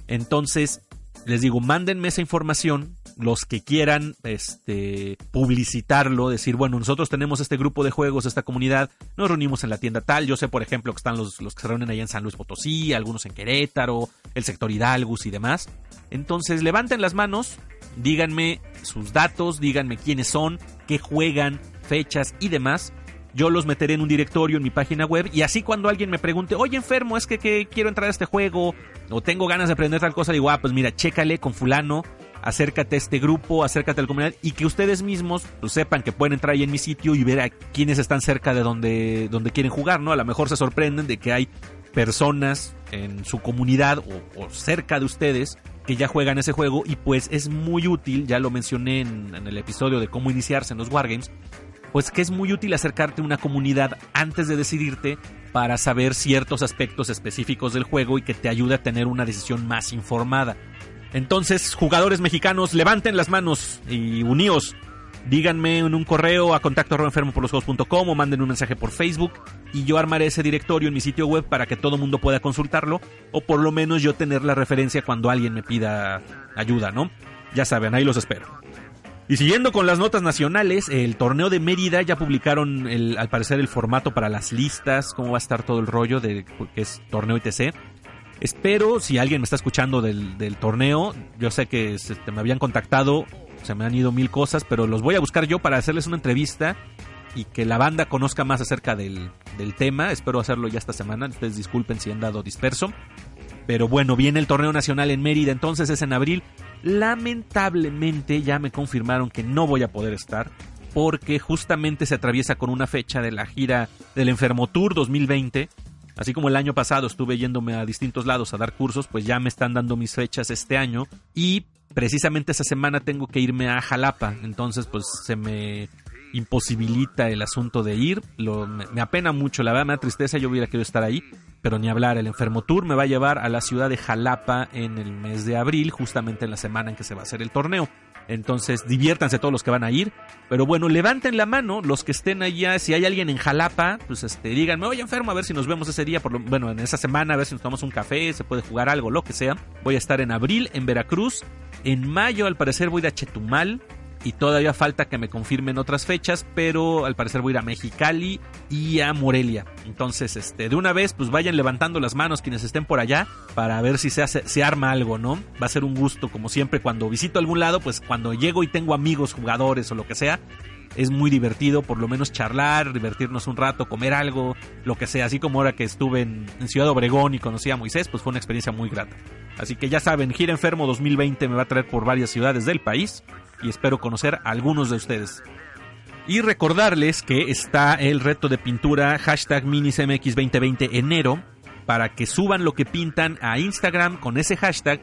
Entonces, les digo, mándenme esa información, los que quieran este, publicitarlo, decir, bueno, nosotros tenemos este grupo de juegos, esta comunidad, nos reunimos en la tienda tal, yo sé, por ejemplo, que están los, los que se reúnen allá en San Luis Potosí, algunos en Querétaro, el sector Hidalgus y demás. Entonces, levanten las manos, díganme sus datos, díganme quiénes son, qué juegan, fechas y demás. Yo los meteré en un directorio en mi página web y así cuando alguien me pregunte, oye enfermo, es que, que quiero entrar a este juego o tengo ganas de aprender tal cosa, digo, ah, pues mira, chécale con fulano, acércate a este grupo, acércate a la comunidad y que ustedes mismos pues, sepan que pueden entrar ahí en mi sitio y ver a quienes están cerca de donde, donde quieren jugar, ¿no? A lo mejor se sorprenden de que hay personas en su comunidad o, cerca de ustedes que ya juegan ese juego y pues es muy útil, ya lo mencioné en, en el episodio de cómo iniciarse en los Wargames, pues que es muy útil acercarte a una comunidad antes de decidirte para saber ciertos aspectos específicos del juego y que te ayude a tener una decisión más informada. Entonces, jugadores mexicanos, levanten las manos y uníos. Díganme en un correo a contacto por los juegos.com o manden un mensaje por Facebook y yo armaré ese directorio en mi sitio web para que todo mundo pueda consultarlo o por lo menos yo tener la referencia cuando alguien me pida ayuda, ¿no? Ya saben, ahí los espero. Y siguiendo con las notas nacionales, el torneo de Mérida ya publicaron el, al parecer el formato para las listas, cómo va a estar todo el rollo de que es torneo ITC. Espero, si alguien me está escuchando del, torneo, yo sé que se, me habían contactado, se me han ido mil cosas, pero los voy a buscar yo para hacerles una entrevista y que la banda conozca más acerca del, del tema. Espero hacerlo ya esta semana. Ustedes disculpen si han dado disperso. Pero bueno, viene el torneo nacional en Mérida, entonces es en abril. Lamentablemente ya me confirmaron que no voy a poder estar porque justamente se atraviesa con una fecha de la gira del Enfermo Tour 2020 Así como el año pasado estuve yéndome a distintos lados a dar cursos, pues ya me están dando mis fechas este año y precisamente esa semana tengo que irme a Jalapa, entonces pues se me imposibilita el asunto de ir, Lo, me, apena mucho, la verdad me da tristeza, yo hubiera querido estar ahí, pero ni hablar, el Enfermo Tour me va a llevar a la ciudad de Jalapa en el mes de abril, justamente en la semana en que se va a hacer el torneo. Entonces, diviértanse todos los que van a ir. Pero bueno, levanten la mano los que estén allá. Si hay alguien en Jalapa, pues este, díganme, oye enfermo, a ver si nos vemos ese día, por bueno, en esa semana, a ver si nos tomamos un café, se puede jugar algo, lo que sea. Voy a estar en abril en Veracruz. En mayo, al parecer, voy de Chetumal y todavía falta que me confirmen otras fechas, pero al parecer voy a ir a Mexicali y a Morelia. Entonces, este, de una vez, pues vayan levantando las manos quienes estén por allá para ver si se hace, se arma algo, ¿no? Va a ser un gusto, como siempre, cuando visito algún lado, pues cuando llego y tengo amigos, jugadores o lo que sea, es muy divertido, por lo menos charlar, divertirnos un rato, comer algo, lo que sea. Así como ahora que estuve en, en, Ciudad Obregón y conocí a Moisés, pues fue una experiencia muy grata. Así que ya saben, Gira Enfermo 2020 me va a traer por varias ciudades del país y espero conocer a algunos de ustedes. Y recordarles que está el reto de pintura hashtag minismx2020 enero para que suban lo que pintan a Instagram con ese hashtag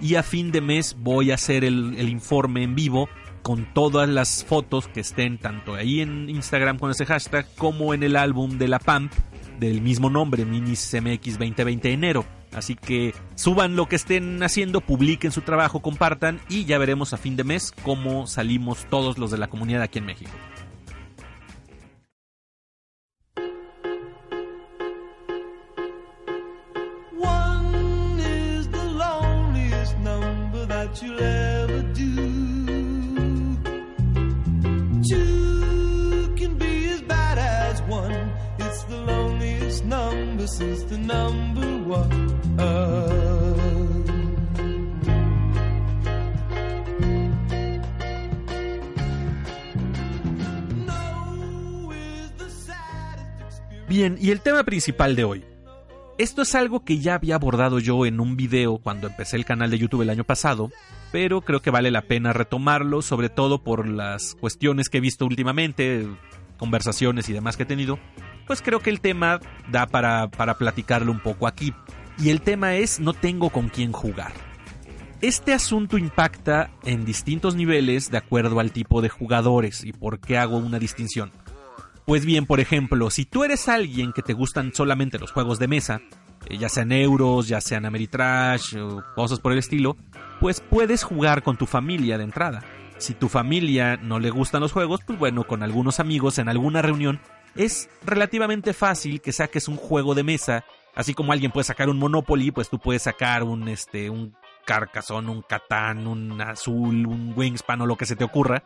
y a fin de mes voy a hacer el, informe en vivo con todas las fotos que estén tanto ahí en Instagram con ese hashtag como en el álbum de la PAMP del mismo nombre, minismx 2020 enero. Así que suban lo que estén haciendo, publiquen su trabajo, compartan y ya veremos a fin de mes cómo salimos todos los de la comunidad aquí en México. Bien, y el tema principal de hoy. Esto es algo que ya había abordado yo en un video cuando empecé el canal de YouTube el año pasado, pero creo que vale la pena retomarlo, sobre todo por las cuestiones que he visto últimamente, conversaciones y demás que he tenido, pues creo que el tema da para, para platicarlo un poco aquí. Y el tema es no tengo con quién jugar. Este asunto impacta en distintos niveles de acuerdo al tipo de jugadores y por qué hago una distinción. Pues bien, por ejemplo, si tú eres alguien que te gustan solamente los juegos de mesa, eh, ya sean euros, ya sean Ameritrash o cosas por el estilo, pues puedes jugar con tu familia de entrada. Si tu familia no le gustan los juegos, pues bueno, con algunos amigos en alguna reunión es relativamente fácil que saques un juego de mesa, así como alguien puede sacar un Monopoly, pues tú puedes sacar un este un Carcassonne, un Catán, un Azul, un Wingspan o lo que se te ocurra,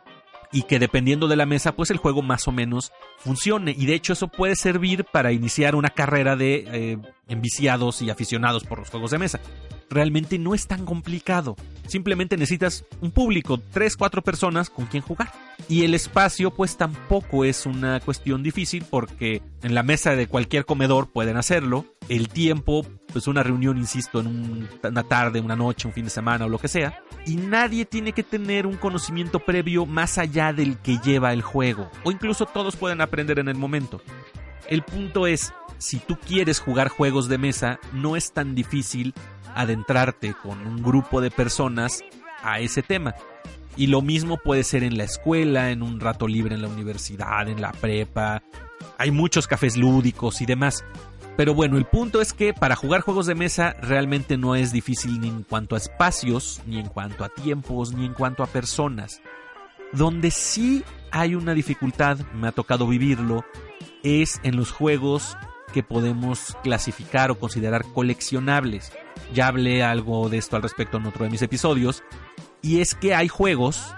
y que dependiendo de la mesa, pues el juego más o menos funcione. Y de hecho eso puede servir para iniciar una carrera de eh, enviciados y aficionados por los juegos de mesa. Realmente no es tan complicado. Simplemente necesitas un público, 3, 4 personas con quien jugar. Y el espacio pues tampoco es una cuestión difícil porque en la mesa de cualquier comedor pueden hacerlo. El tiempo, pues una reunión, insisto, en una tarde, una noche, un fin de semana o lo que sea. Y nadie tiene que tener un conocimiento previo más allá del que lleva el juego. O incluso todos pueden aprender en el momento. El punto es, si tú quieres jugar juegos de mesa, no es tan difícil adentrarte con un grupo de personas a ese tema. Y lo mismo puede ser en la escuela, en un rato libre en la universidad, en la prepa. Hay muchos cafés lúdicos y demás. Pero bueno, el punto es que para jugar juegos de mesa realmente no es difícil ni en cuanto a espacios, ni en cuanto a tiempos, ni en cuanto a personas. Donde sí hay una dificultad, me ha tocado vivirlo, es en los juegos que podemos clasificar o considerar coleccionables. Ya hablé algo de esto al respecto en otro de mis episodios. Y es que hay juegos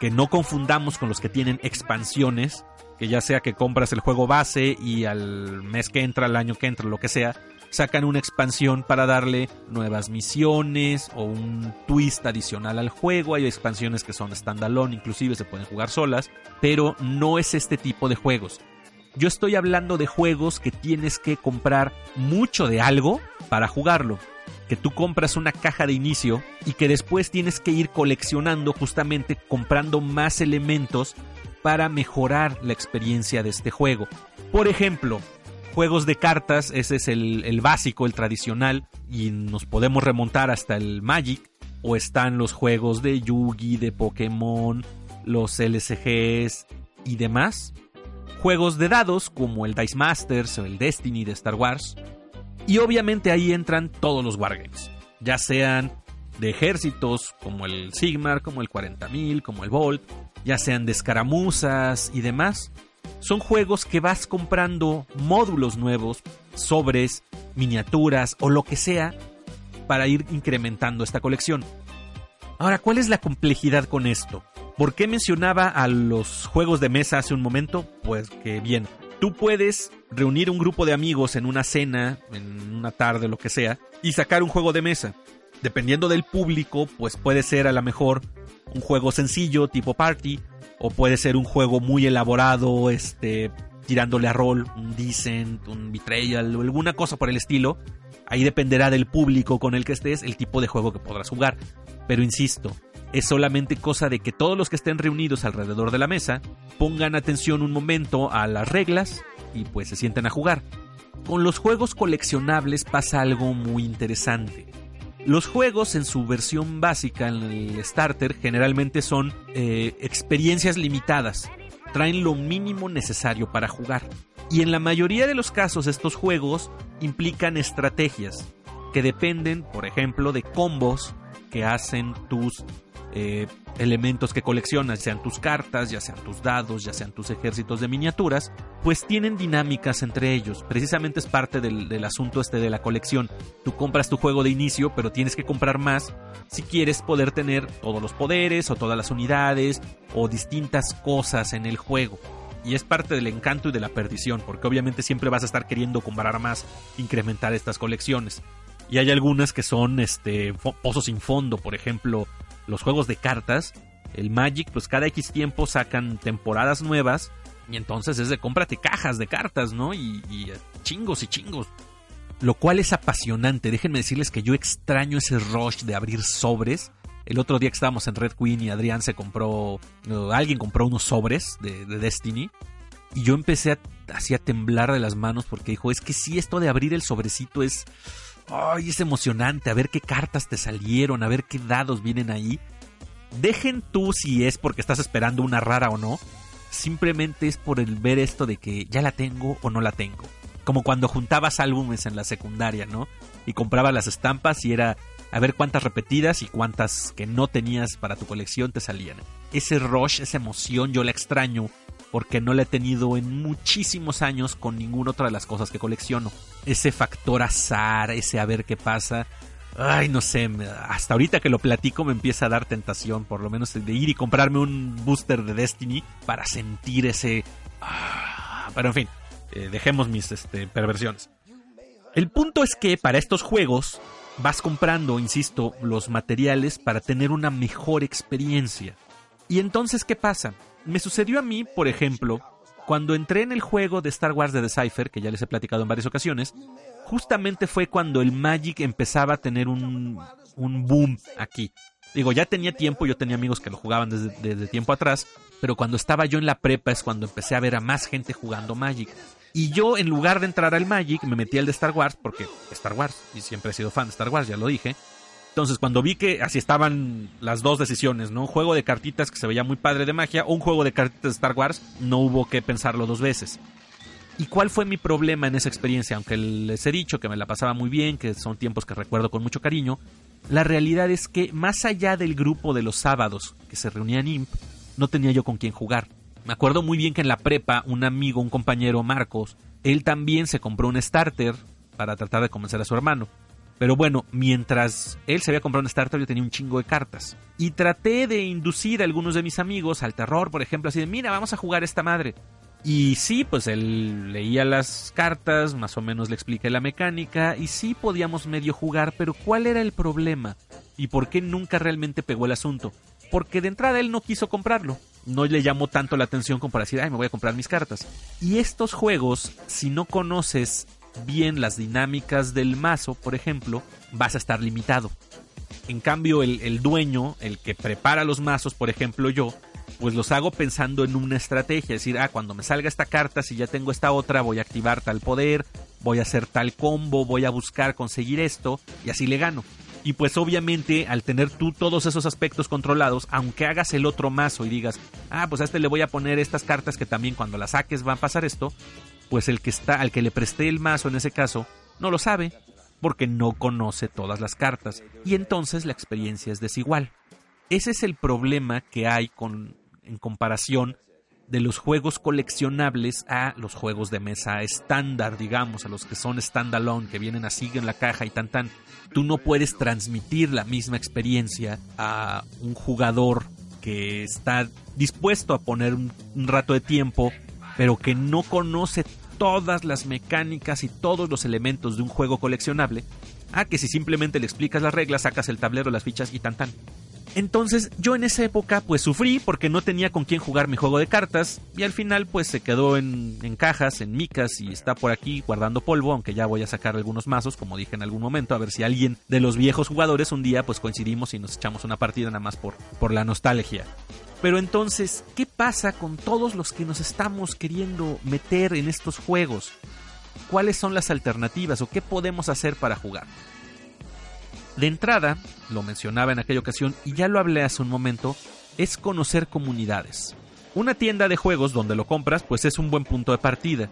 que no confundamos con los que tienen expansiones, que ya sea que compras el juego base y al mes que entra, al año que entra, lo que sea, sacan una expansión para darle nuevas misiones o un twist adicional al juego. Hay expansiones que son standalone, inclusive se pueden jugar solas, pero no es este tipo de juegos. Yo estoy hablando de juegos que tienes que comprar mucho de algo para jugarlo. Que tú compras una caja de inicio y que después tienes que ir coleccionando justamente comprando más elementos para mejorar la experiencia de este juego. Por ejemplo, juegos de cartas, ese es el, básico, el tradicional, y nos podemos remontar hasta el Magic, o están los juegos de Yugi, de Pokémon, los LCGs y demás, juegos de dados como el Dice Masters o el Destiny de Star Wars. Y obviamente ahí entran todos los wargames, ya sean de ejércitos como el Sigmar, como el 40.000, como el Volt, ya sean de escaramuzas y demás. Son juegos que vas comprando módulos nuevos, sobres, miniaturas o lo que sea para ir incrementando esta colección. Ahora, ¿cuál es la complejidad con esto? ¿Por qué mencionaba a los juegos de mesa hace un momento? Pues que bien, tú puedes reunir un grupo de amigos en una cena, en una tarde, lo que sea, y sacar un juego de mesa. Dependiendo del público, pues puede ser a lo mejor un juego sencillo tipo party, o puede ser un juego muy elaborado, este, tirándole a rol, un Decent, un Betrayal o alguna cosa por el estilo. Ahí dependerá del público con el que estés el tipo de juego que podrás jugar. Pero insisto, es solamente cosa de que todos los que estén reunidos alrededor de la mesa pongan atención un momento a las reglas y pues se sienten a jugar. Con los juegos coleccionables pasa algo muy interesante. Los juegos en su versión básica, en el starter, generalmente son eh, experiencias limitadas. Traen lo mínimo necesario para jugar. Y en la mayoría de los casos estos juegos implican estrategias que dependen, por ejemplo, de combos que hacen tus eh, elementos que coleccionas, sean tus cartas, ya sean tus dados, ya sean tus ejércitos de miniaturas, pues tienen dinámicas entre ellos. Precisamente es parte del, asunto este de la colección. Tú compras tu juego de inicio, pero tienes que comprar más si quieres poder tener todos los poderes o todas las unidades o distintas cosas en el juego. Y es parte del encanto y de la perdición, porque obviamente siempre vas a estar queriendo comprar más, incrementar estas colecciones. Y hay algunas que son este pozos sin fondo, por ejemplo, los juegos de cartas, el Magic, pues cada X tiempo sacan temporadas nuevas y entonces es de cómprate cajas de cartas, ¿no? Y, chingos y chingos. lo cual es apasionante. Déjenme decirles que yo extraño ese rush de abrir sobres. El otro día que estábamos en Red Queen y Adrián se compró, alguien compró unos sobres de, Destiny. Y yo empecé a, así a temblar de las manos porque dijo, es que sí, esto de abrir el sobrecito es... ¡Ay, es emocionante! A ver qué cartas te salieron, a ver qué dados vienen ahí. Dejen tú si es porque estás esperando una rara o no. Simplemente es por el ver esto de que ya la tengo o no la tengo. Como cuando juntabas álbumes en la secundaria, ¿no? Y comprabas las estampas y era a ver cuántas repetidas y cuántas que no tenías para tu colección te salían. Ese rush, esa emoción, yo la extraño porque no la he tenido en muchísimos años con ninguna otra de las cosas que colecciono. Ese factor azar, ese a ver qué pasa. Ay, no sé, hasta ahorita que lo platico me empieza a dar tentación, por lo menos de ir y comprarme un booster de Destiny para sentir ese... Ah, pero en fin, eh, dejemos mis este, perversiones. El punto es que para estos juegos vas comprando, insisto, los materiales para tener una mejor experiencia. Y entonces, ¿qué pasa? Me sucedió a mí, por ejemplo, cuando entré en el juego de Star Wars de The Cypher, que ya les he platicado en varias ocasiones, justamente fue cuando el Magic empezaba a tener un, un boom aquí. Digo, ya tenía tiempo, yo tenía amigos que lo jugaban desde, desde, tiempo atrás, pero cuando estaba yo en la prepa es cuando empecé a ver a más gente jugando Magic. Y yo, en lugar de entrar al Magic, me metí al de Star Wars, porque Star Wars, y siempre he sido fan de Star Wars, ya lo dije. Entonces, cuando vi que así estaban las dos decisiones, ¿no? Un juego de cartitas que se veía muy padre de magia o un juego de cartitas de Star Wars, no hubo que pensarlo dos veces. ¿Y cuál fue mi problema en esa experiencia? Aunque les he dicho que me la pasaba muy bien, que son tiempos que recuerdo con mucho cariño, la realidad es que más allá del grupo de los sábados que se reunían IMP, no tenía yo con quién jugar. Me acuerdo muy bien que en la prepa un amigo, un compañero, Marcos, él también se compró un starter para tratar de convencer a su hermano. Pero bueno, mientras él se había comprado un starter, yo tenía un chingo de cartas. Y traté de inducir a algunos de mis amigos al terror, por ejemplo, así de, mira, vamos a jugar esta madre. Y sí, pues él leía las cartas, más o menos le expliqué la mecánica, y sí podíamos medio jugar, pero ¿cuál era el problema? ¿Y por qué nunca realmente pegó el asunto? Porque de entrada él no quiso comprarlo no le llamó tanto la atención como para decir, ay, me voy a comprar mis cartas. Y estos juegos, si no conoces bien las dinámicas del mazo, por ejemplo, vas a estar limitado. En cambio, el, dueño, el que prepara los mazos, por ejemplo yo, pues los hago pensando en una estrategia, es decir, ah, cuando me salga esta carta, si ya tengo esta otra, voy a activar tal poder, voy a hacer tal combo, voy a buscar conseguir esto, y así le gano. Y pues obviamente al tener tú todos esos aspectos controlados, aunque hagas el otro mazo y digas, ah, pues a este le voy a poner estas cartas que también cuando las saques van a pasar esto, pues el que está, al que le presté el mazo en ese caso, no lo sabe, porque no conoce todas las cartas. Y entonces la experiencia es desigual. Ese es el problema que hay con, en comparación de los juegos coleccionables a los juegos de mesa estándar, digamos, a los que son standalone, que vienen así en la caja y tan tan. Tú no puedes transmitir la misma experiencia a un jugador que está dispuesto a poner un, rato de tiempo, pero que no conoce todas las mecánicas y todos los elementos de un juego coleccionable, a que si simplemente le explicas las reglas, sacas el tablero, las fichas y tan tan. Entonces yo en esa época pues sufrí porque no tenía con quién jugar mi juego de cartas y al final pues se quedó en, cajas, en micas y está por aquí guardando polvo, aunque ya voy a sacar algunos mazos como dije en algún momento, a ver si alguien de los viejos jugadores un día pues coincidimos y nos echamos una partida nada más por, por la nostalgia. Pero entonces, ¿qué pasa con todos los que nos estamos queriendo meter en estos juegos? ¿Cuáles son las alternativas o qué podemos hacer para jugar? De entrada, lo mencionaba en aquella ocasión y ya lo hablé hace un momento, es conocer comunidades. Una tienda de juegos donde lo compras pues es un buen punto de partida,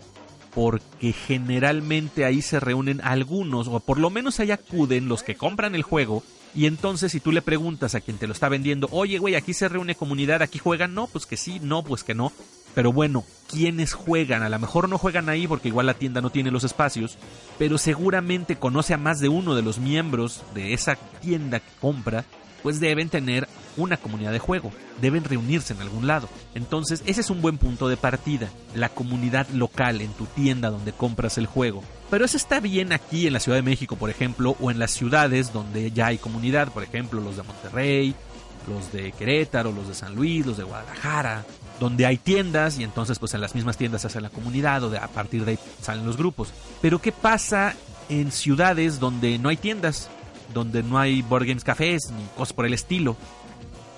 porque generalmente ahí se reúnen algunos, o por lo menos ahí acuden los que compran el juego, y entonces si tú le preguntas a quien te lo está vendiendo, oye güey, aquí se reúne comunidad, aquí juegan, no, pues que sí, no, pues que no, pero bueno, ¿quiénes juegan? A lo mejor no juegan ahí porque igual la tienda no tiene los espacios, pero seguramente conoce a más de uno de los miembros de esa tienda que compra, pues deben tener una comunidad de juego, deben reunirse en algún lado. Entonces, ese es un buen punto de partida, la comunidad local en tu tienda donde compras el juego. Pero eso está bien aquí en la Ciudad de México, por ejemplo, o en las ciudades donde ya hay comunidad, por ejemplo, los de Monterrey, los de Querétaro, los de San Luis, los de Guadalajara, donde hay tiendas y entonces pues en las mismas tiendas se hace la comunidad o de, a partir de ahí salen los grupos. Pero ¿qué pasa en ciudades donde no hay tiendas, donde no hay board games cafés ni cosas por el estilo.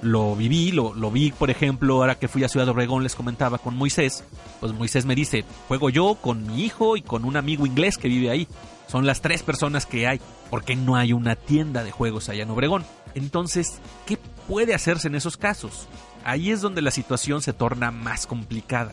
Lo viví, lo, lo vi, por ejemplo, ahora que fui a Ciudad Obregón, les comentaba con Moisés. Pues Moisés me dice, juego yo con mi hijo y con un amigo inglés que vive ahí. Son las tres personas que hay, porque no hay una tienda de juegos allá en Obregón. Entonces, ¿qué puede hacerse en esos casos? Ahí es donde la situación se torna más complicada.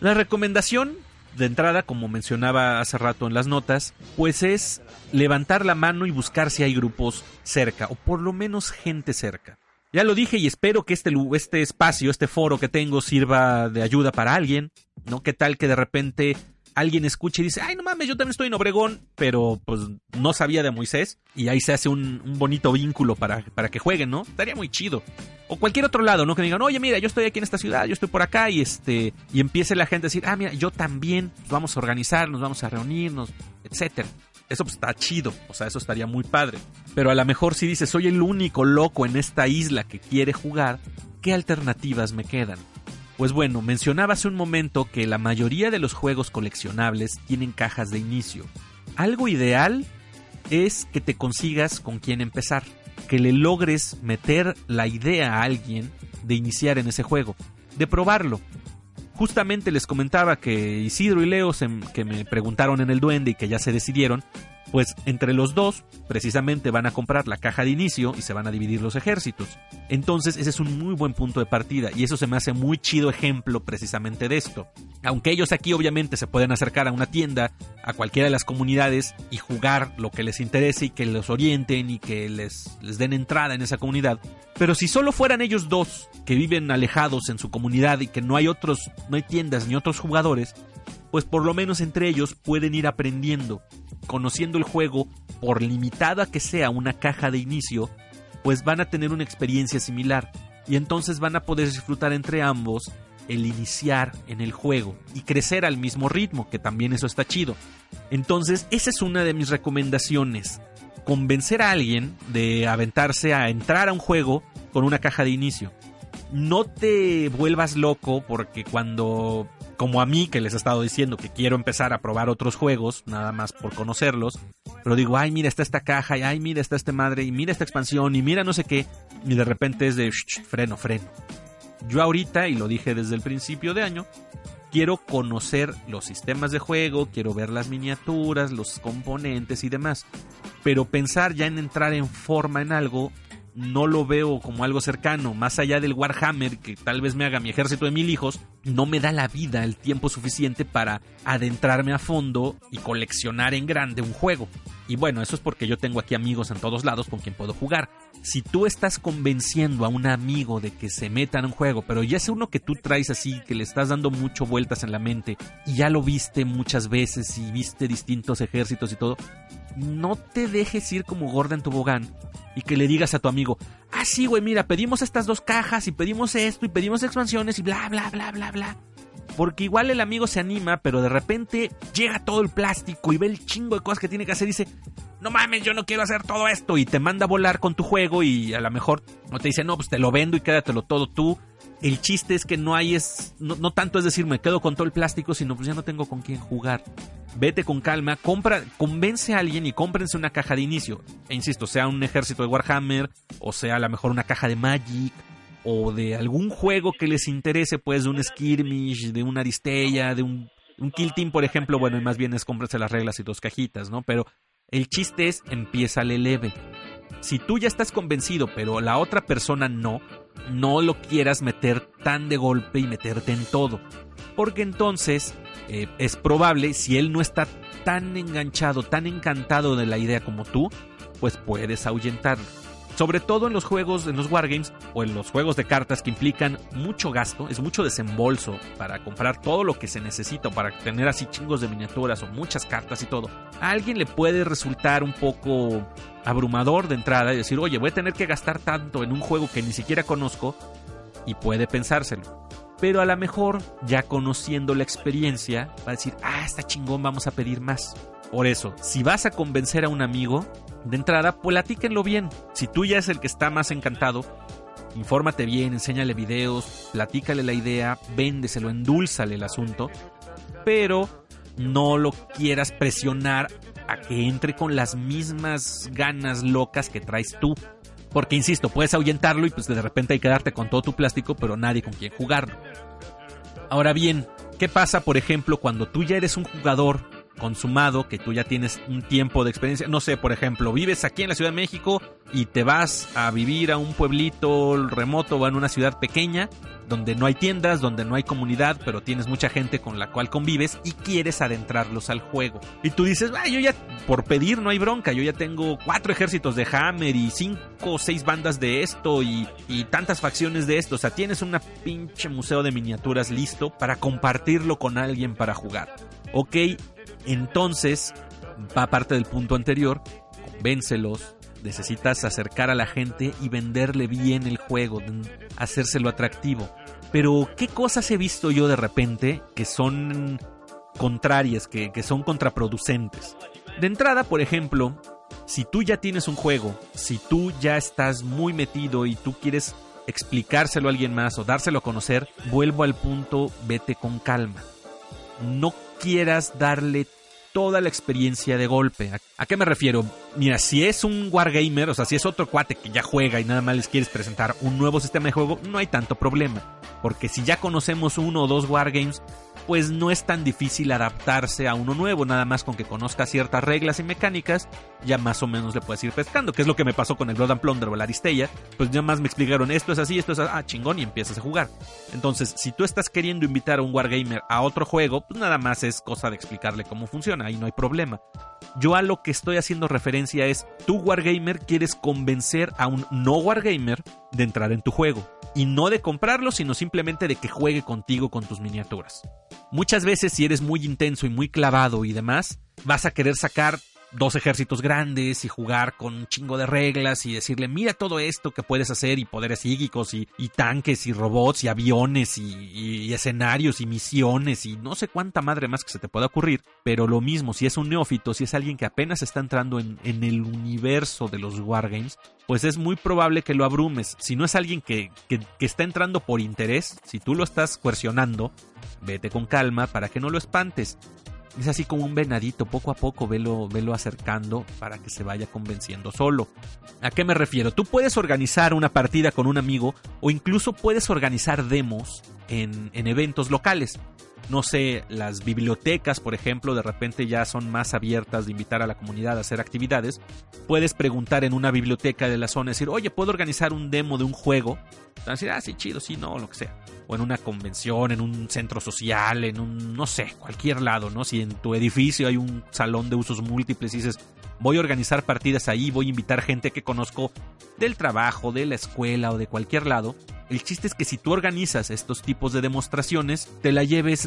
La recomendación de entrada, como mencionaba hace rato en las notas, pues es levantar la mano y buscar si hay grupos cerca, o por lo menos gente cerca. Ya lo dije y espero que este, este espacio, este foro que tengo sirva de ayuda para alguien, ¿no? ¿Qué tal que de repente alguien escuche y dice, ay, no mames, yo también estoy en Obregón, pero pues no sabía de Moisés, y ahí se hace un, bonito vínculo para, para, que jueguen, ¿no? Estaría muy chido. O cualquier otro lado, ¿no? Que digan, oye, mira, yo estoy aquí en esta ciudad, yo estoy por acá, y este, y empiece la gente a decir, ah, mira, yo también, vamos a organizarnos, vamos a reunirnos, etcétera. Eso pues está chido, o sea, eso estaría muy padre. Pero a lo mejor si dices, soy el único loco en esta isla que quiere jugar, ¿qué alternativas me quedan? Pues bueno, mencionaba hace un momento que la mayoría de los juegos coleccionables tienen cajas de inicio. Algo ideal es que te consigas con quién empezar, que le logres meter la idea a alguien de iniciar en ese juego, de probarlo. Justamente les comentaba que Isidro y Leo, que me preguntaron en el duende y que ya se decidieron, pues entre los dos, precisamente van a comprar la caja de inicio y se van a dividir los ejércitos. Entonces ese es un muy buen punto de partida y eso se me hace muy chido ejemplo precisamente de esto. Aunque ellos aquí obviamente se pueden acercar a una tienda, a cualquiera de las comunidades y jugar lo que les interese y que los orienten y que les, les den entrada en esa comunidad. Pero si solo fueran ellos dos que viven alejados en su comunidad y que no hay otros, no hay tiendas ni otros jugadores, pues por lo menos entre ellos pueden ir aprendiendo, conociendo el juego, por limitada que sea una caja de inicio, pues van a tener una experiencia similar y entonces van a poder disfrutar entre ambos el iniciar en el juego y crecer al mismo ritmo, que también eso está chido. Entonces, esa es una de mis recomendaciones. Convencer a alguien de aventarse a entrar a un juego con una caja de inicio. No te vuelvas loco porque cuando como a mí que les he estado diciendo que quiero empezar a probar otros juegos, nada más por conocerlos, pero digo, ay, mira, está esta caja, y ay, mira, está este madre, y mira esta expansión, y mira no sé qué, y de repente es de freno, freno. Yo ahorita, y lo dije desde el principio de año, quiero conocer los sistemas de juego, quiero ver las miniaturas, los componentes y demás. Pero pensar ya en entrar en forma en algo no lo veo como algo cercano, más allá del Warhammer, que tal vez me haga mi ejército de mil hijos, no me da la vida el tiempo suficiente para adentrarme a fondo y coleccionar en grande un juego. Y bueno, eso es porque yo tengo aquí amigos en todos lados con quien puedo jugar. Si tú estás convenciendo a un amigo de que se meta en un juego, pero ya es uno que tú traes así, que le estás dando mucho vueltas en la mente, y ya lo viste muchas veces y viste distintos ejércitos y todo, no te dejes ir como gorda en tobogán y que le digas a tu amigo, ah, sí, güey, mira, pedimos estas dos cajas y pedimos esto y pedimos expansiones y bla, bla, bla, bla, bla. Porque igual el amigo se anima, pero de repente llega todo el plástico y ve el chingo de cosas que tiene que hacer y dice, no mames, yo no quiero hacer todo esto. Y te manda a volar con tu juego y a lo mejor no te dice, no, pues te lo vendo y quédatelo todo tú. El chiste es que no hay es, no, tanto es decir, me quedo con todo el plástico, sino pues ya no tengo con quién jugar. Vete con calma, compra, convence a alguien y cómprense una caja de inicio. E insisto, sea un ejército de Warhammer, o sea a lo mejor una caja de Magic, o de algún juego que les interese, pues de un skirmish, de una aristella, de un, un kill team, por ejemplo, bueno, y más bien es cómprense las reglas y dos cajitas, ¿no? Pero el chiste es, empieza leve. Si tú ya estás convencido, pero la otra persona no, no lo quieras meter tan de golpe y meterte en todo. Porque entonces eh, es probable, si él no está tan enganchado, tan encantado de la idea como tú, pues puedes ahuyentarlo. Sobre todo en los juegos, en los wargames o en los juegos de cartas que implican mucho gasto, es mucho desembolso para comprar todo lo que se necesita para tener así chingos de miniaturas o muchas cartas y todo. A alguien le puede resultar un poco abrumador de entrada y decir, oye, voy a tener que gastar tanto en un juego que ni siquiera conozco y puede pensárselo. Pero a lo mejor, ya conociendo la experiencia, va a decir, ah, está chingón, vamos a pedir más. Por eso, si vas a convencer a un amigo, de entrada, platíquenlo bien. Si tú ya es el que está más encantado, infórmate bien, enséñale videos, platícale la idea, véndeselo, endúlzale el asunto, pero no lo quieras presionar a que entre con las mismas ganas locas que traes tú. Porque, insisto, puedes ahuyentarlo y pues de repente hay que darte con todo tu plástico, pero nadie con quien jugarlo. Ahora bien, ¿qué pasa, por ejemplo, cuando tú ya eres un jugador consumado, que tú ya tienes un tiempo de experiencia. No sé, por ejemplo, vives aquí en la Ciudad de México y te vas a vivir a un pueblito remoto o en una ciudad pequeña donde no hay tiendas, donde no hay comunidad, pero tienes mucha gente con la cual convives y quieres adentrarlos al juego. Y tú dices, ah, yo ya, por pedir no hay bronca, yo ya tengo cuatro ejércitos de Hammer y cinco o seis bandas de esto y, y tantas facciones de esto. O sea, tienes un pinche museo de miniaturas listo para compartirlo con alguien para jugar. Ok, entonces, va parte del punto anterior, convéncelos, necesitas acercar a la gente y venderle bien el juego, hacérselo atractivo. Pero, ¿qué cosas he visto yo de repente que son contrarias, que, que son contraproducentes? De entrada, por ejemplo, si tú ya tienes un juego, si tú ya estás muy metido y tú quieres explicárselo a alguien más o dárselo a conocer, vuelvo al punto, vete con calma. No quieras darle toda la experiencia de golpe. ¿A, qué me refiero? Mira, si es un wargamer, o sea, si es otro cuate que ya juega y nada más les quieres presentar un nuevo sistema de juego, no hay tanto problema. Porque si ya conocemos uno o dos wargames, pues no es tan difícil adaptarse a uno nuevo, nada más con que conozca ciertas reglas y mecánicas, ya más o menos le puedes ir pescando, que es lo que me pasó con el Blood and Plunder o la Aristella, pues ya más me explicaron esto es así, esto es así, ah, chingón, y empiezas a jugar. Entonces, si tú estás queriendo invitar a un wargamer a otro juego, pues nada más es cosa de explicarle cómo funciona, ahí no hay problema. Yo a lo que estoy haciendo referencia es, tú wargamer quieres convencer a un no wargamer de entrar en tu juego y no de comprarlo, sino simplemente de que juegue contigo con tus miniaturas. Muchas veces si eres muy intenso y muy clavado y demás, vas a querer sacar dos ejércitos grandes y jugar con un chingo de reglas y decirle, mira todo esto que puedes hacer y poderes psíquicos y, tanques y robots y aviones y, escenarios y misiones y no sé cuánta madre más que se te pueda ocurrir. Pero lo mismo, si es un neófito, si es alguien que apenas está entrando en, el universo de los wargames, pues es muy probable que lo abrumes. Si no es alguien que, que, que está entrando por interés, si tú lo estás coercionando, vete con calma para que no lo espantes. Es así como un venadito, poco a poco velo, velo acercando para que se vaya convenciendo solo. ¿A qué me refiero? Tú puedes organizar una partida con un amigo o incluso puedes organizar demos en, en eventos locales no sé, las bibliotecas, por ejemplo, de repente ya son más abiertas de invitar a la comunidad a hacer actividades, puedes preguntar en una biblioteca de la zona, decir, oye, ¿puedo organizar un demo de un juego? Van decir, ah, sí, chido, sí, no, lo que sea. O en una convención, en un centro social, en un, no sé, cualquier lado, ¿no? Si en tu edificio hay un salón de usos múltiples y dices, voy a organizar partidas ahí, voy a invitar gente que conozco del trabajo, de la escuela o de cualquier lado. El chiste es que si tú organizas estos tipos de demostraciones, te la lleves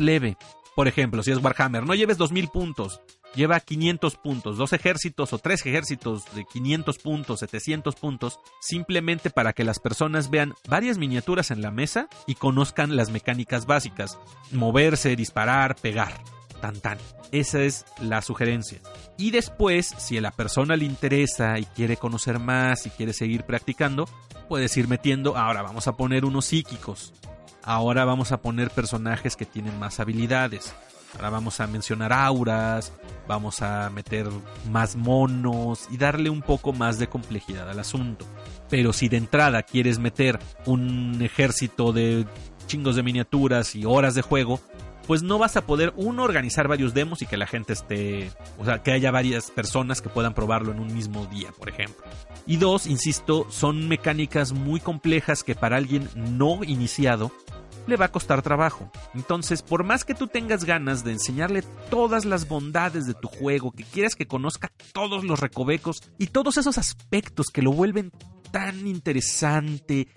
Por ejemplo, si es Warhammer, no lleves 2000 puntos, lleva 500 puntos, dos ejércitos o tres ejércitos de 500 puntos, 700 puntos, simplemente para que las personas vean varias miniaturas en la mesa y conozcan las mecánicas básicas, moverse, disparar, pegar tan tan. Esa es la sugerencia. Y después, si a la persona le interesa y quiere conocer más y quiere seguir practicando, puedes ir metiendo, ahora vamos a poner unos psíquicos. Ahora vamos a poner personajes que tienen más habilidades. Ahora vamos a mencionar auras, vamos a meter más monos y darle un poco más de complejidad al asunto. Pero si de entrada quieres meter un ejército de chingos de miniaturas y horas de juego, pues no vas a poder, uno, organizar varios demos y que la gente esté, o sea, que haya varias personas que puedan probarlo en un mismo día, por ejemplo. Y dos, insisto, son mecánicas muy complejas que para alguien no iniciado le va a costar trabajo. Entonces, por más que tú tengas ganas de enseñarle todas las bondades de tu juego, que quieras que conozca todos los recovecos y todos esos aspectos que lo vuelven tan interesante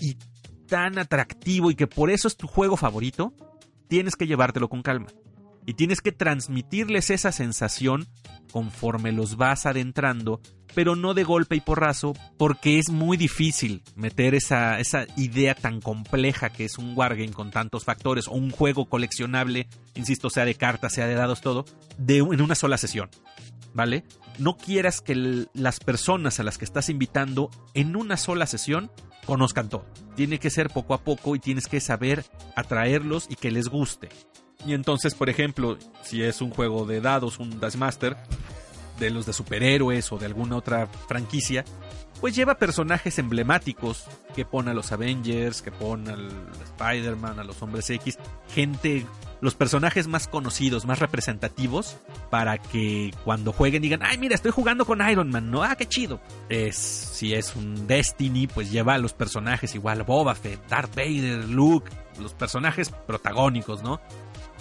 y tan atractivo y que por eso es tu juego favorito, tienes que llevártelo con calma. Y tienes que transmitirles esa sensación conforme los vas adentrando, pero no de golpe y porrazo, porque es muy difícil meter esa, esa idea tan compleja que es un wargame con tantos factores, o un juego coleccionable, insisto, sea de cartas, sea de dados, todo, de, en una sola sesión. ¿Vale? No quieras que las personas a las que estás invitando en una sola sesión conozcan todo. Tiene que ser poco a poco y tienes que saber atraerlos y que les guste. Y entonces, por ejemplo, si es un juego de dados, un Dash Master, de los de superhéroes o de alguna otra franquicia, pues lleva personajes emblemáticos que pone a los Avengers, que pone al Spider-Man, a los Hombres X, gente, los personajes más conocidos, más representativos, para que cuando jueguen digan, ay, mira, estoy jugando con Iron Man, ¿no? Ah, qué chido. Es, si es un Destiny, pues lleva a los personajes igual, Boba Fett, Darth Vader, Luke, los personajes protagónicos, ¿no?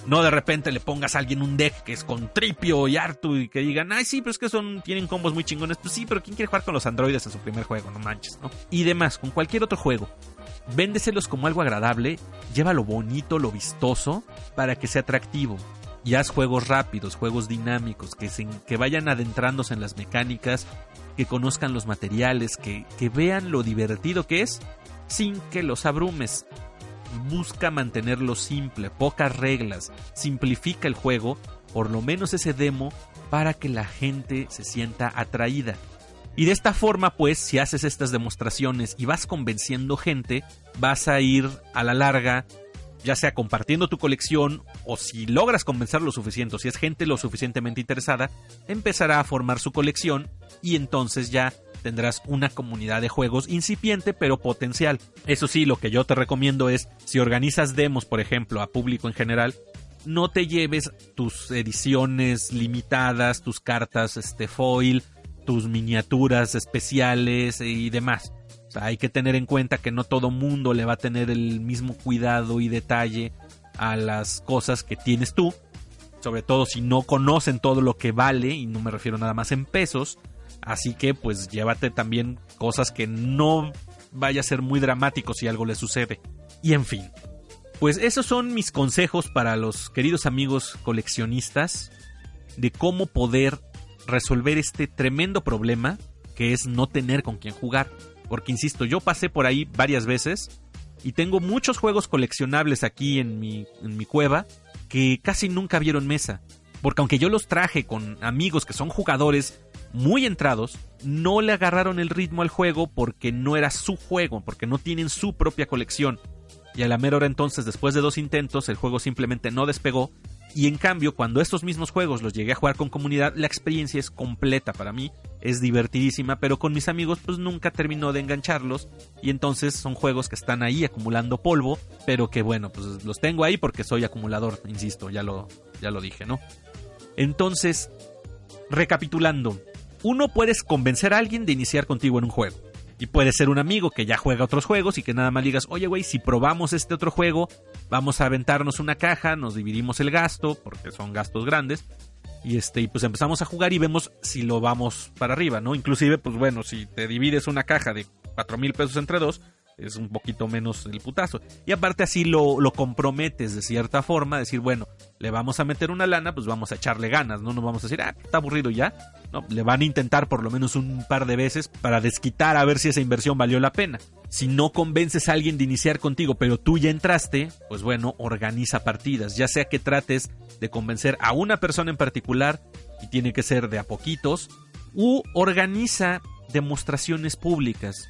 No de repente le pongas a alguien un deck que es con Tripio y Artu y que digan, ay, sí, pero es que son, tienen combos muy chingones. Pues sí, pero ¿quién quiere jugar con los androides en su primer juego? No manches, ¿no? Y demás, con cualquier otro juego. Véndeselos como algo agradable, lleva lo bonito, lo vistoso, para que sea atractivo. Y haz juegos rápidos, juegos dinámicos, que, se, que vayan adentrándose en las mecánicas, que conozcan los materiales, que, que vean lo divertido que es, sin que los abrumes busca mantenerlo simple, pocas reglas, simplifica el juego, por lo menos ese demo, para que la gente se sienta atraída. Y de esta forma, pues, si haces estas demostraciones y vas convenciendo gente, vas a ir a la larga, ya sea compartiendo tu colección o si logras convencer lo suficiente, si es gente lo suficientemente interesada, empezará a formar su colección y entonces ya tendrás una comunidad de juegos incipiente pero potencial. Eso sí, lo que yo te recomiendo es, si organizas demos, por ejemplo, a público en general, no te lleves tus ediciones limitadas, tus cartas este, foil, tus miniaturas especiales y demás. Hay que tener en cuenta que no todo mundo le va a tener el mismo cuidado y detalle a las cosas que tienes tú. Sobre todo si no conocen todo lo que vale, y no me refiero nada más en pesos, Así que pues llévate también cosas que no vaya a ser muy dramático si algo le sucede. Y en fin. Pues esos son mis consejos para los queridos amigos coleccionistas de cómo poder resolver este tremendo problema que es no tener con quién jugar. Porque insisto, yo pasé por ahí varias veces y tengo muchos juegos coleccionables aquí en mi, en mi cueva que casi nunca vieron mesa. Porque aunque yo los traje con amigos que son jugadores muy entrados, no le agarraron el ritmo al juego porque no era su juego, porque no tienen su propia colección. Y a la mera hora entonces, después de dos intentos, el juego simplemente no despegó. Y en cambio, cuando estos mismos juegos los llegué a jugar con comunidad, la experiencia es completa para mí, es divertidísima, pero con mis amigos pues nunca terminó de engancharlos. Y entonces son juegos que están ahí acumulando polvo, pero que bueno, pues los tengo ahí porque soy acumulador, insisto, ya lo, ya lo dije, ¿no? Entonces, recapitulando, uno puedes convencer a alguien de iniciar contigo en un juego. Y puede ser un amigo que ya juega otros juegos y que nada más digas, oye güey, si probamos este otro juego, vamos a aventarnos una caja, nos dividimos el gasto, porque son gastos grandes, y este, y pues empezamos a jugar y vemos si lo vamos para arriba, ¿no? Inclusive, pues bueno, si te divides una caja de cuatro mil pesos entre dos, es un poquito menos el putazo. Y aparte así lo, lo, comprometes de cierta forma, decir, bueno, le vamos a meter una lana, pues vamos a echarle ganas, no nos vamos a decir, ah, está aburrido ya. No, le van a intentar por lo menos un par de veces para desquitar a ver si esa inversión valió la pena. Si no convences a alguien de iniciar contigo, pero tú ya entraste, pues bueno, organiza partidas, ya sea que trates de convencer a una persona en particular, y tiene que ser de a poquitos, u organiza demostraciones públicas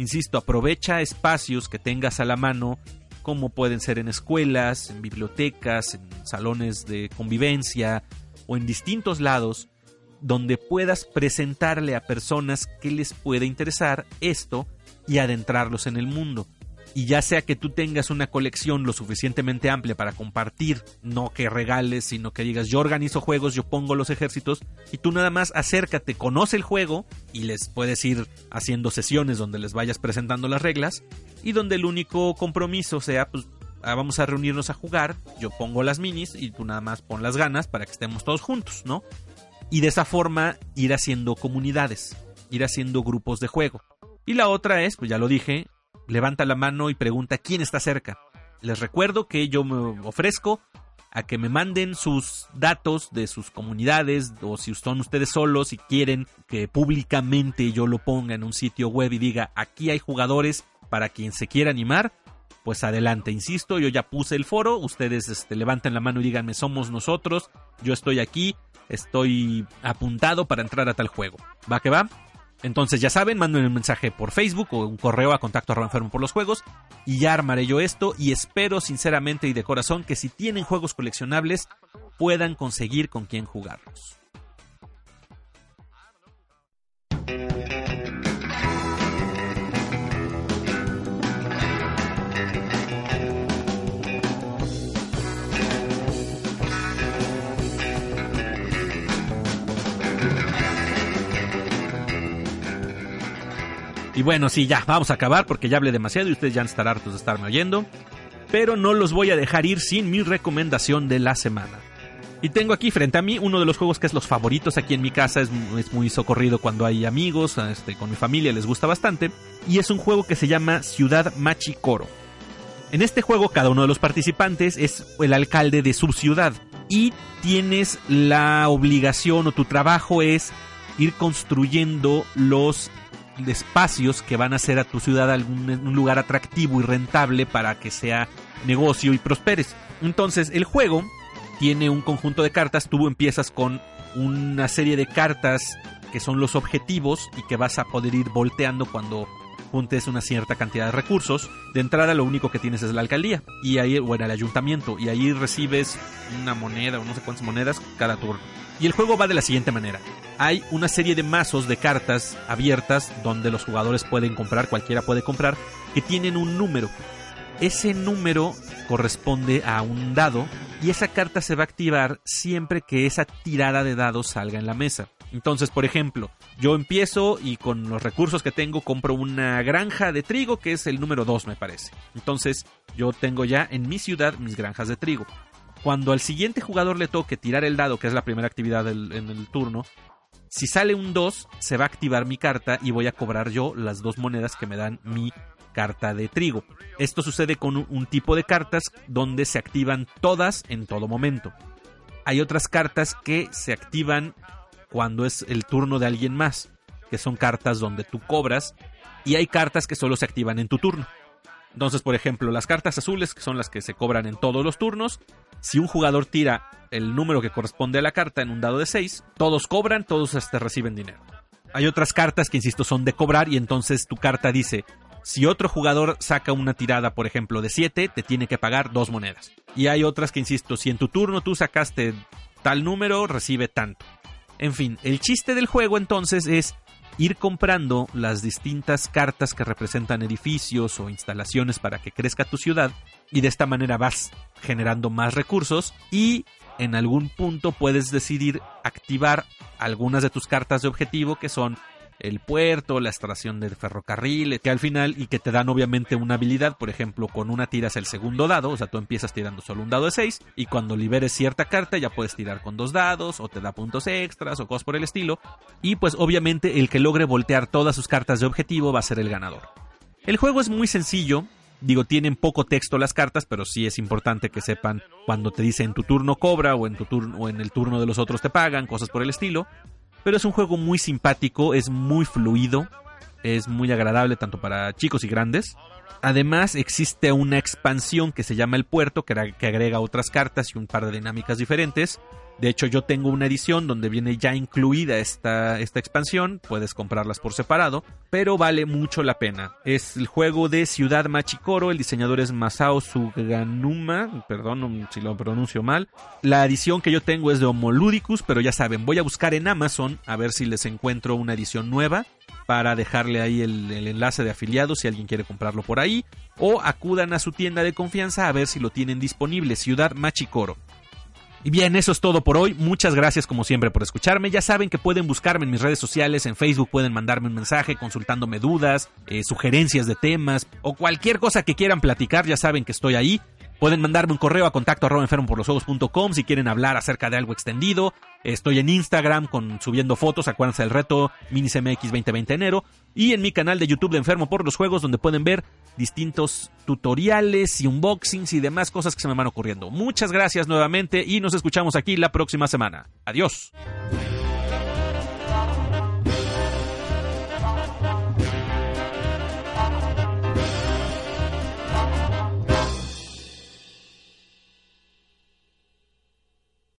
Insisto, aprovecha espacios que tengas a la mano, como pueden ser en escuelas, en bibliotecas, en salones de convivencia o en distintos lados, donde puedas presentarle a personas que les pueda interesar esto y adentrarlos en el mundo. Y ya sea que tú tengas una colección lo suficientemente amplia para compartir, no que regales, sino que digas yo organizo juegos, yo pongo los ejércitos y tú nada más acércate, conoce el juego y les puedes ir haciendo sesiones donde les vayas presentando las reglas y donde el único compromiso sea pues ah, vamos a reunirnos a jugar, yo pongo las minis y tú nada más pon las ganas para que estemos todos juntos, ¿no? Y de esa forma ir haciendo comunidades, ir haciendo grupos de juego. Y la otra es, pues ya lo dije, levanta la mano y pregunta quién está cerca. Les recuerdo que yo me ofrezco a que me manden sus datos de sus comunidades o si son ustedes solos y quieren que públicamente yo lo ponga en un sitio web y diga aquí hay jugadores para quien se quiera animar, pues adelante, insisto, yo ya puse el foro, ustedes este, levanten la mano y díganme somos nosotros, yo estoy aquí, estoy apuntado para entrar a tal juego. ¿Va que va? Entonces ya saben, manden un mensaje por Facebook o un correo a contacto arroba enfermo por los juegos y ya armaré yo esto y espero sinceramente y de corazón que si tienen juegos coleccionables puedan conseguir con quién jugarlos. Y bueno, sí, ya, vamos a acabar porque ya hablé demasiado y ustedes ya están hartos de estarme oyendo. Pero no los voy a dejar ir sin mi recomendación de la semana. Y tengo aquí frente a mí uno de los juegos que es los favoritos aquí en mi casa, es, muy socorrido cuando hay amigos, este, con mi familia les gusta bastante, y es un juego que se llama Ciudad Machicoro. En este juego cada uno de los participantes es el alcalde de su ciudad y tienes la obligación o tu trabajo es ir construyendo los espacios que van a hacer a tu ciudad algún, un lugar atractivo y rentable para que sea negocio y prosperes. Entonces el juego tiene un conjunto de cartas, tú empiezas con una serie de cartas que son los objetivos y que vas a poder ir volteando cuando juntes una cierta cantidad de recursos. De entrada lo único que tienes es la alcaldía y ahí, bueno, el ayuntamiento y ahí recibes una moneda o no sé cuántas monedas cada turno. Y el juego va de la siguiente manera. Hay una serie de mazos de cartas abiertas donde los jugadores pueden comprar, cualquiera puede comprar, que tienen un número. Ese número corresponde a un dado y esa carta se va a activar siempre que esa tirada de dados salga en la mesa. Entonces, por ejemplo, yo empiezo y con los recursos que tengo compro una granja de trigo que es el número 2 me parece. Entonces, yo tengo ya en mi ciudad mis granjas de trigo. Cuando al siguiente jugador le toque tirar el dado, que es la primera actividad en el turno, si sale un 2, se va a activar mi carta y voy a cobrar yo las dos monedas que me dan mi carta de trigo. Esto sucede con un tipo de cartas donde se activan todas en todo momento. Hay otras cartas que se activan cuando es el turno de alguien más, que son cartas donde tú cobras, y hay cartas que solo se activan en tu turno. Entonces, por ejemplo, las cartas azules, que son las que se cobran en todos los turnos, si un jugador tira el número que corresponde a la carta en un dado de 6, todos cobran, todos hasta reciben dinero. Hay otras cartas que, insisto, son de cobrar y entonces tu carta dice, si otro jugador saca una tirada, por ejemplo, de 7, te tiene que pagar dos monedas. Y hay otras que, insisto, si en tu turno tú sacaste tal número, recibe tanto. En fin, el chiste del juego entonces es ir comprando las distintas cartas que representan edificios o instalaciones para que crezca tu ciudad y de esta manera vas generando más recursos y en algún punto puedes decidir activar algunas de tus cartas de objetivo que son el puerto, la estación de ferrocarril, que al final y que te dan obviamente una habilidad, por ejemplo, con una tiras el segundo dado, o sea, tú empiezas tirando solo un dado de 6 y cuando liberes cierta carta ya puedes tirar con dos dados o te da puntos extras o cosas por el estilo, y pues obviamente el que logre voltear todas sus cartas de objetivo va a ser el ganador. El juego es muy sencillo, Digo, tienen poco texto las cartas, pero sí es importante que sepan cuando te dice en tu turno cobra o en tu turno o en el turno de los otros te pagan, cosas por el estilo. Pero es un juego muy simpático, es muy fluido, es muy agradable tanto para chicos y grandes. Además existe una expansión que se llama El Puerto, que, agrega otras cartas y un par de dinámicas diferentes. De hecho, yo tengo una edición donde viene ya incluida esta, esta expansión, puedes comprarlas por separado, pero vale mucho la pena. Es el juego de Ciudad Machicoro, el diseñador es Masao Suganuma, perdón si lo pronuncio mal. La edición que yo tengo es de Homoludicus, pero ya saben, voy a buscar en Amazon a ver si les encuentro una edición nueva para dejarle ahí el, el, enlace de afiliados si alguien quiere comprarlo por ahí o acudan a su tienda de confianza a ver si lo tienen disponible, Ciudad Machicoro. Y bien, eso es todo por hoy. Muchas gracias como siempre por escucharme. Ya saben que pueden buscarme en mis redes sociales, en Facebook pueden mandarme un mensaje consultándome dudas, eh, sugerencias de temas o cualquier cosa que quieran platicar. Ya saben que estoy ahí. Pueden mandarme un correo a contacto arroba enfermo por los si quieren hablar acerca de algo extendido. Estoy en Instagram con subiendo fotos, acuérdense del reto MiniCMX 2020 enero. Y en mi canal de YouTube de Enfermo por los Juegos, donde pueden ver distintos tutoriales y unboxings y demás cosas que se me van ocurriendo. Muchas gracias nuevamente y nos escuchamos aquí la próxima semana. Adiós.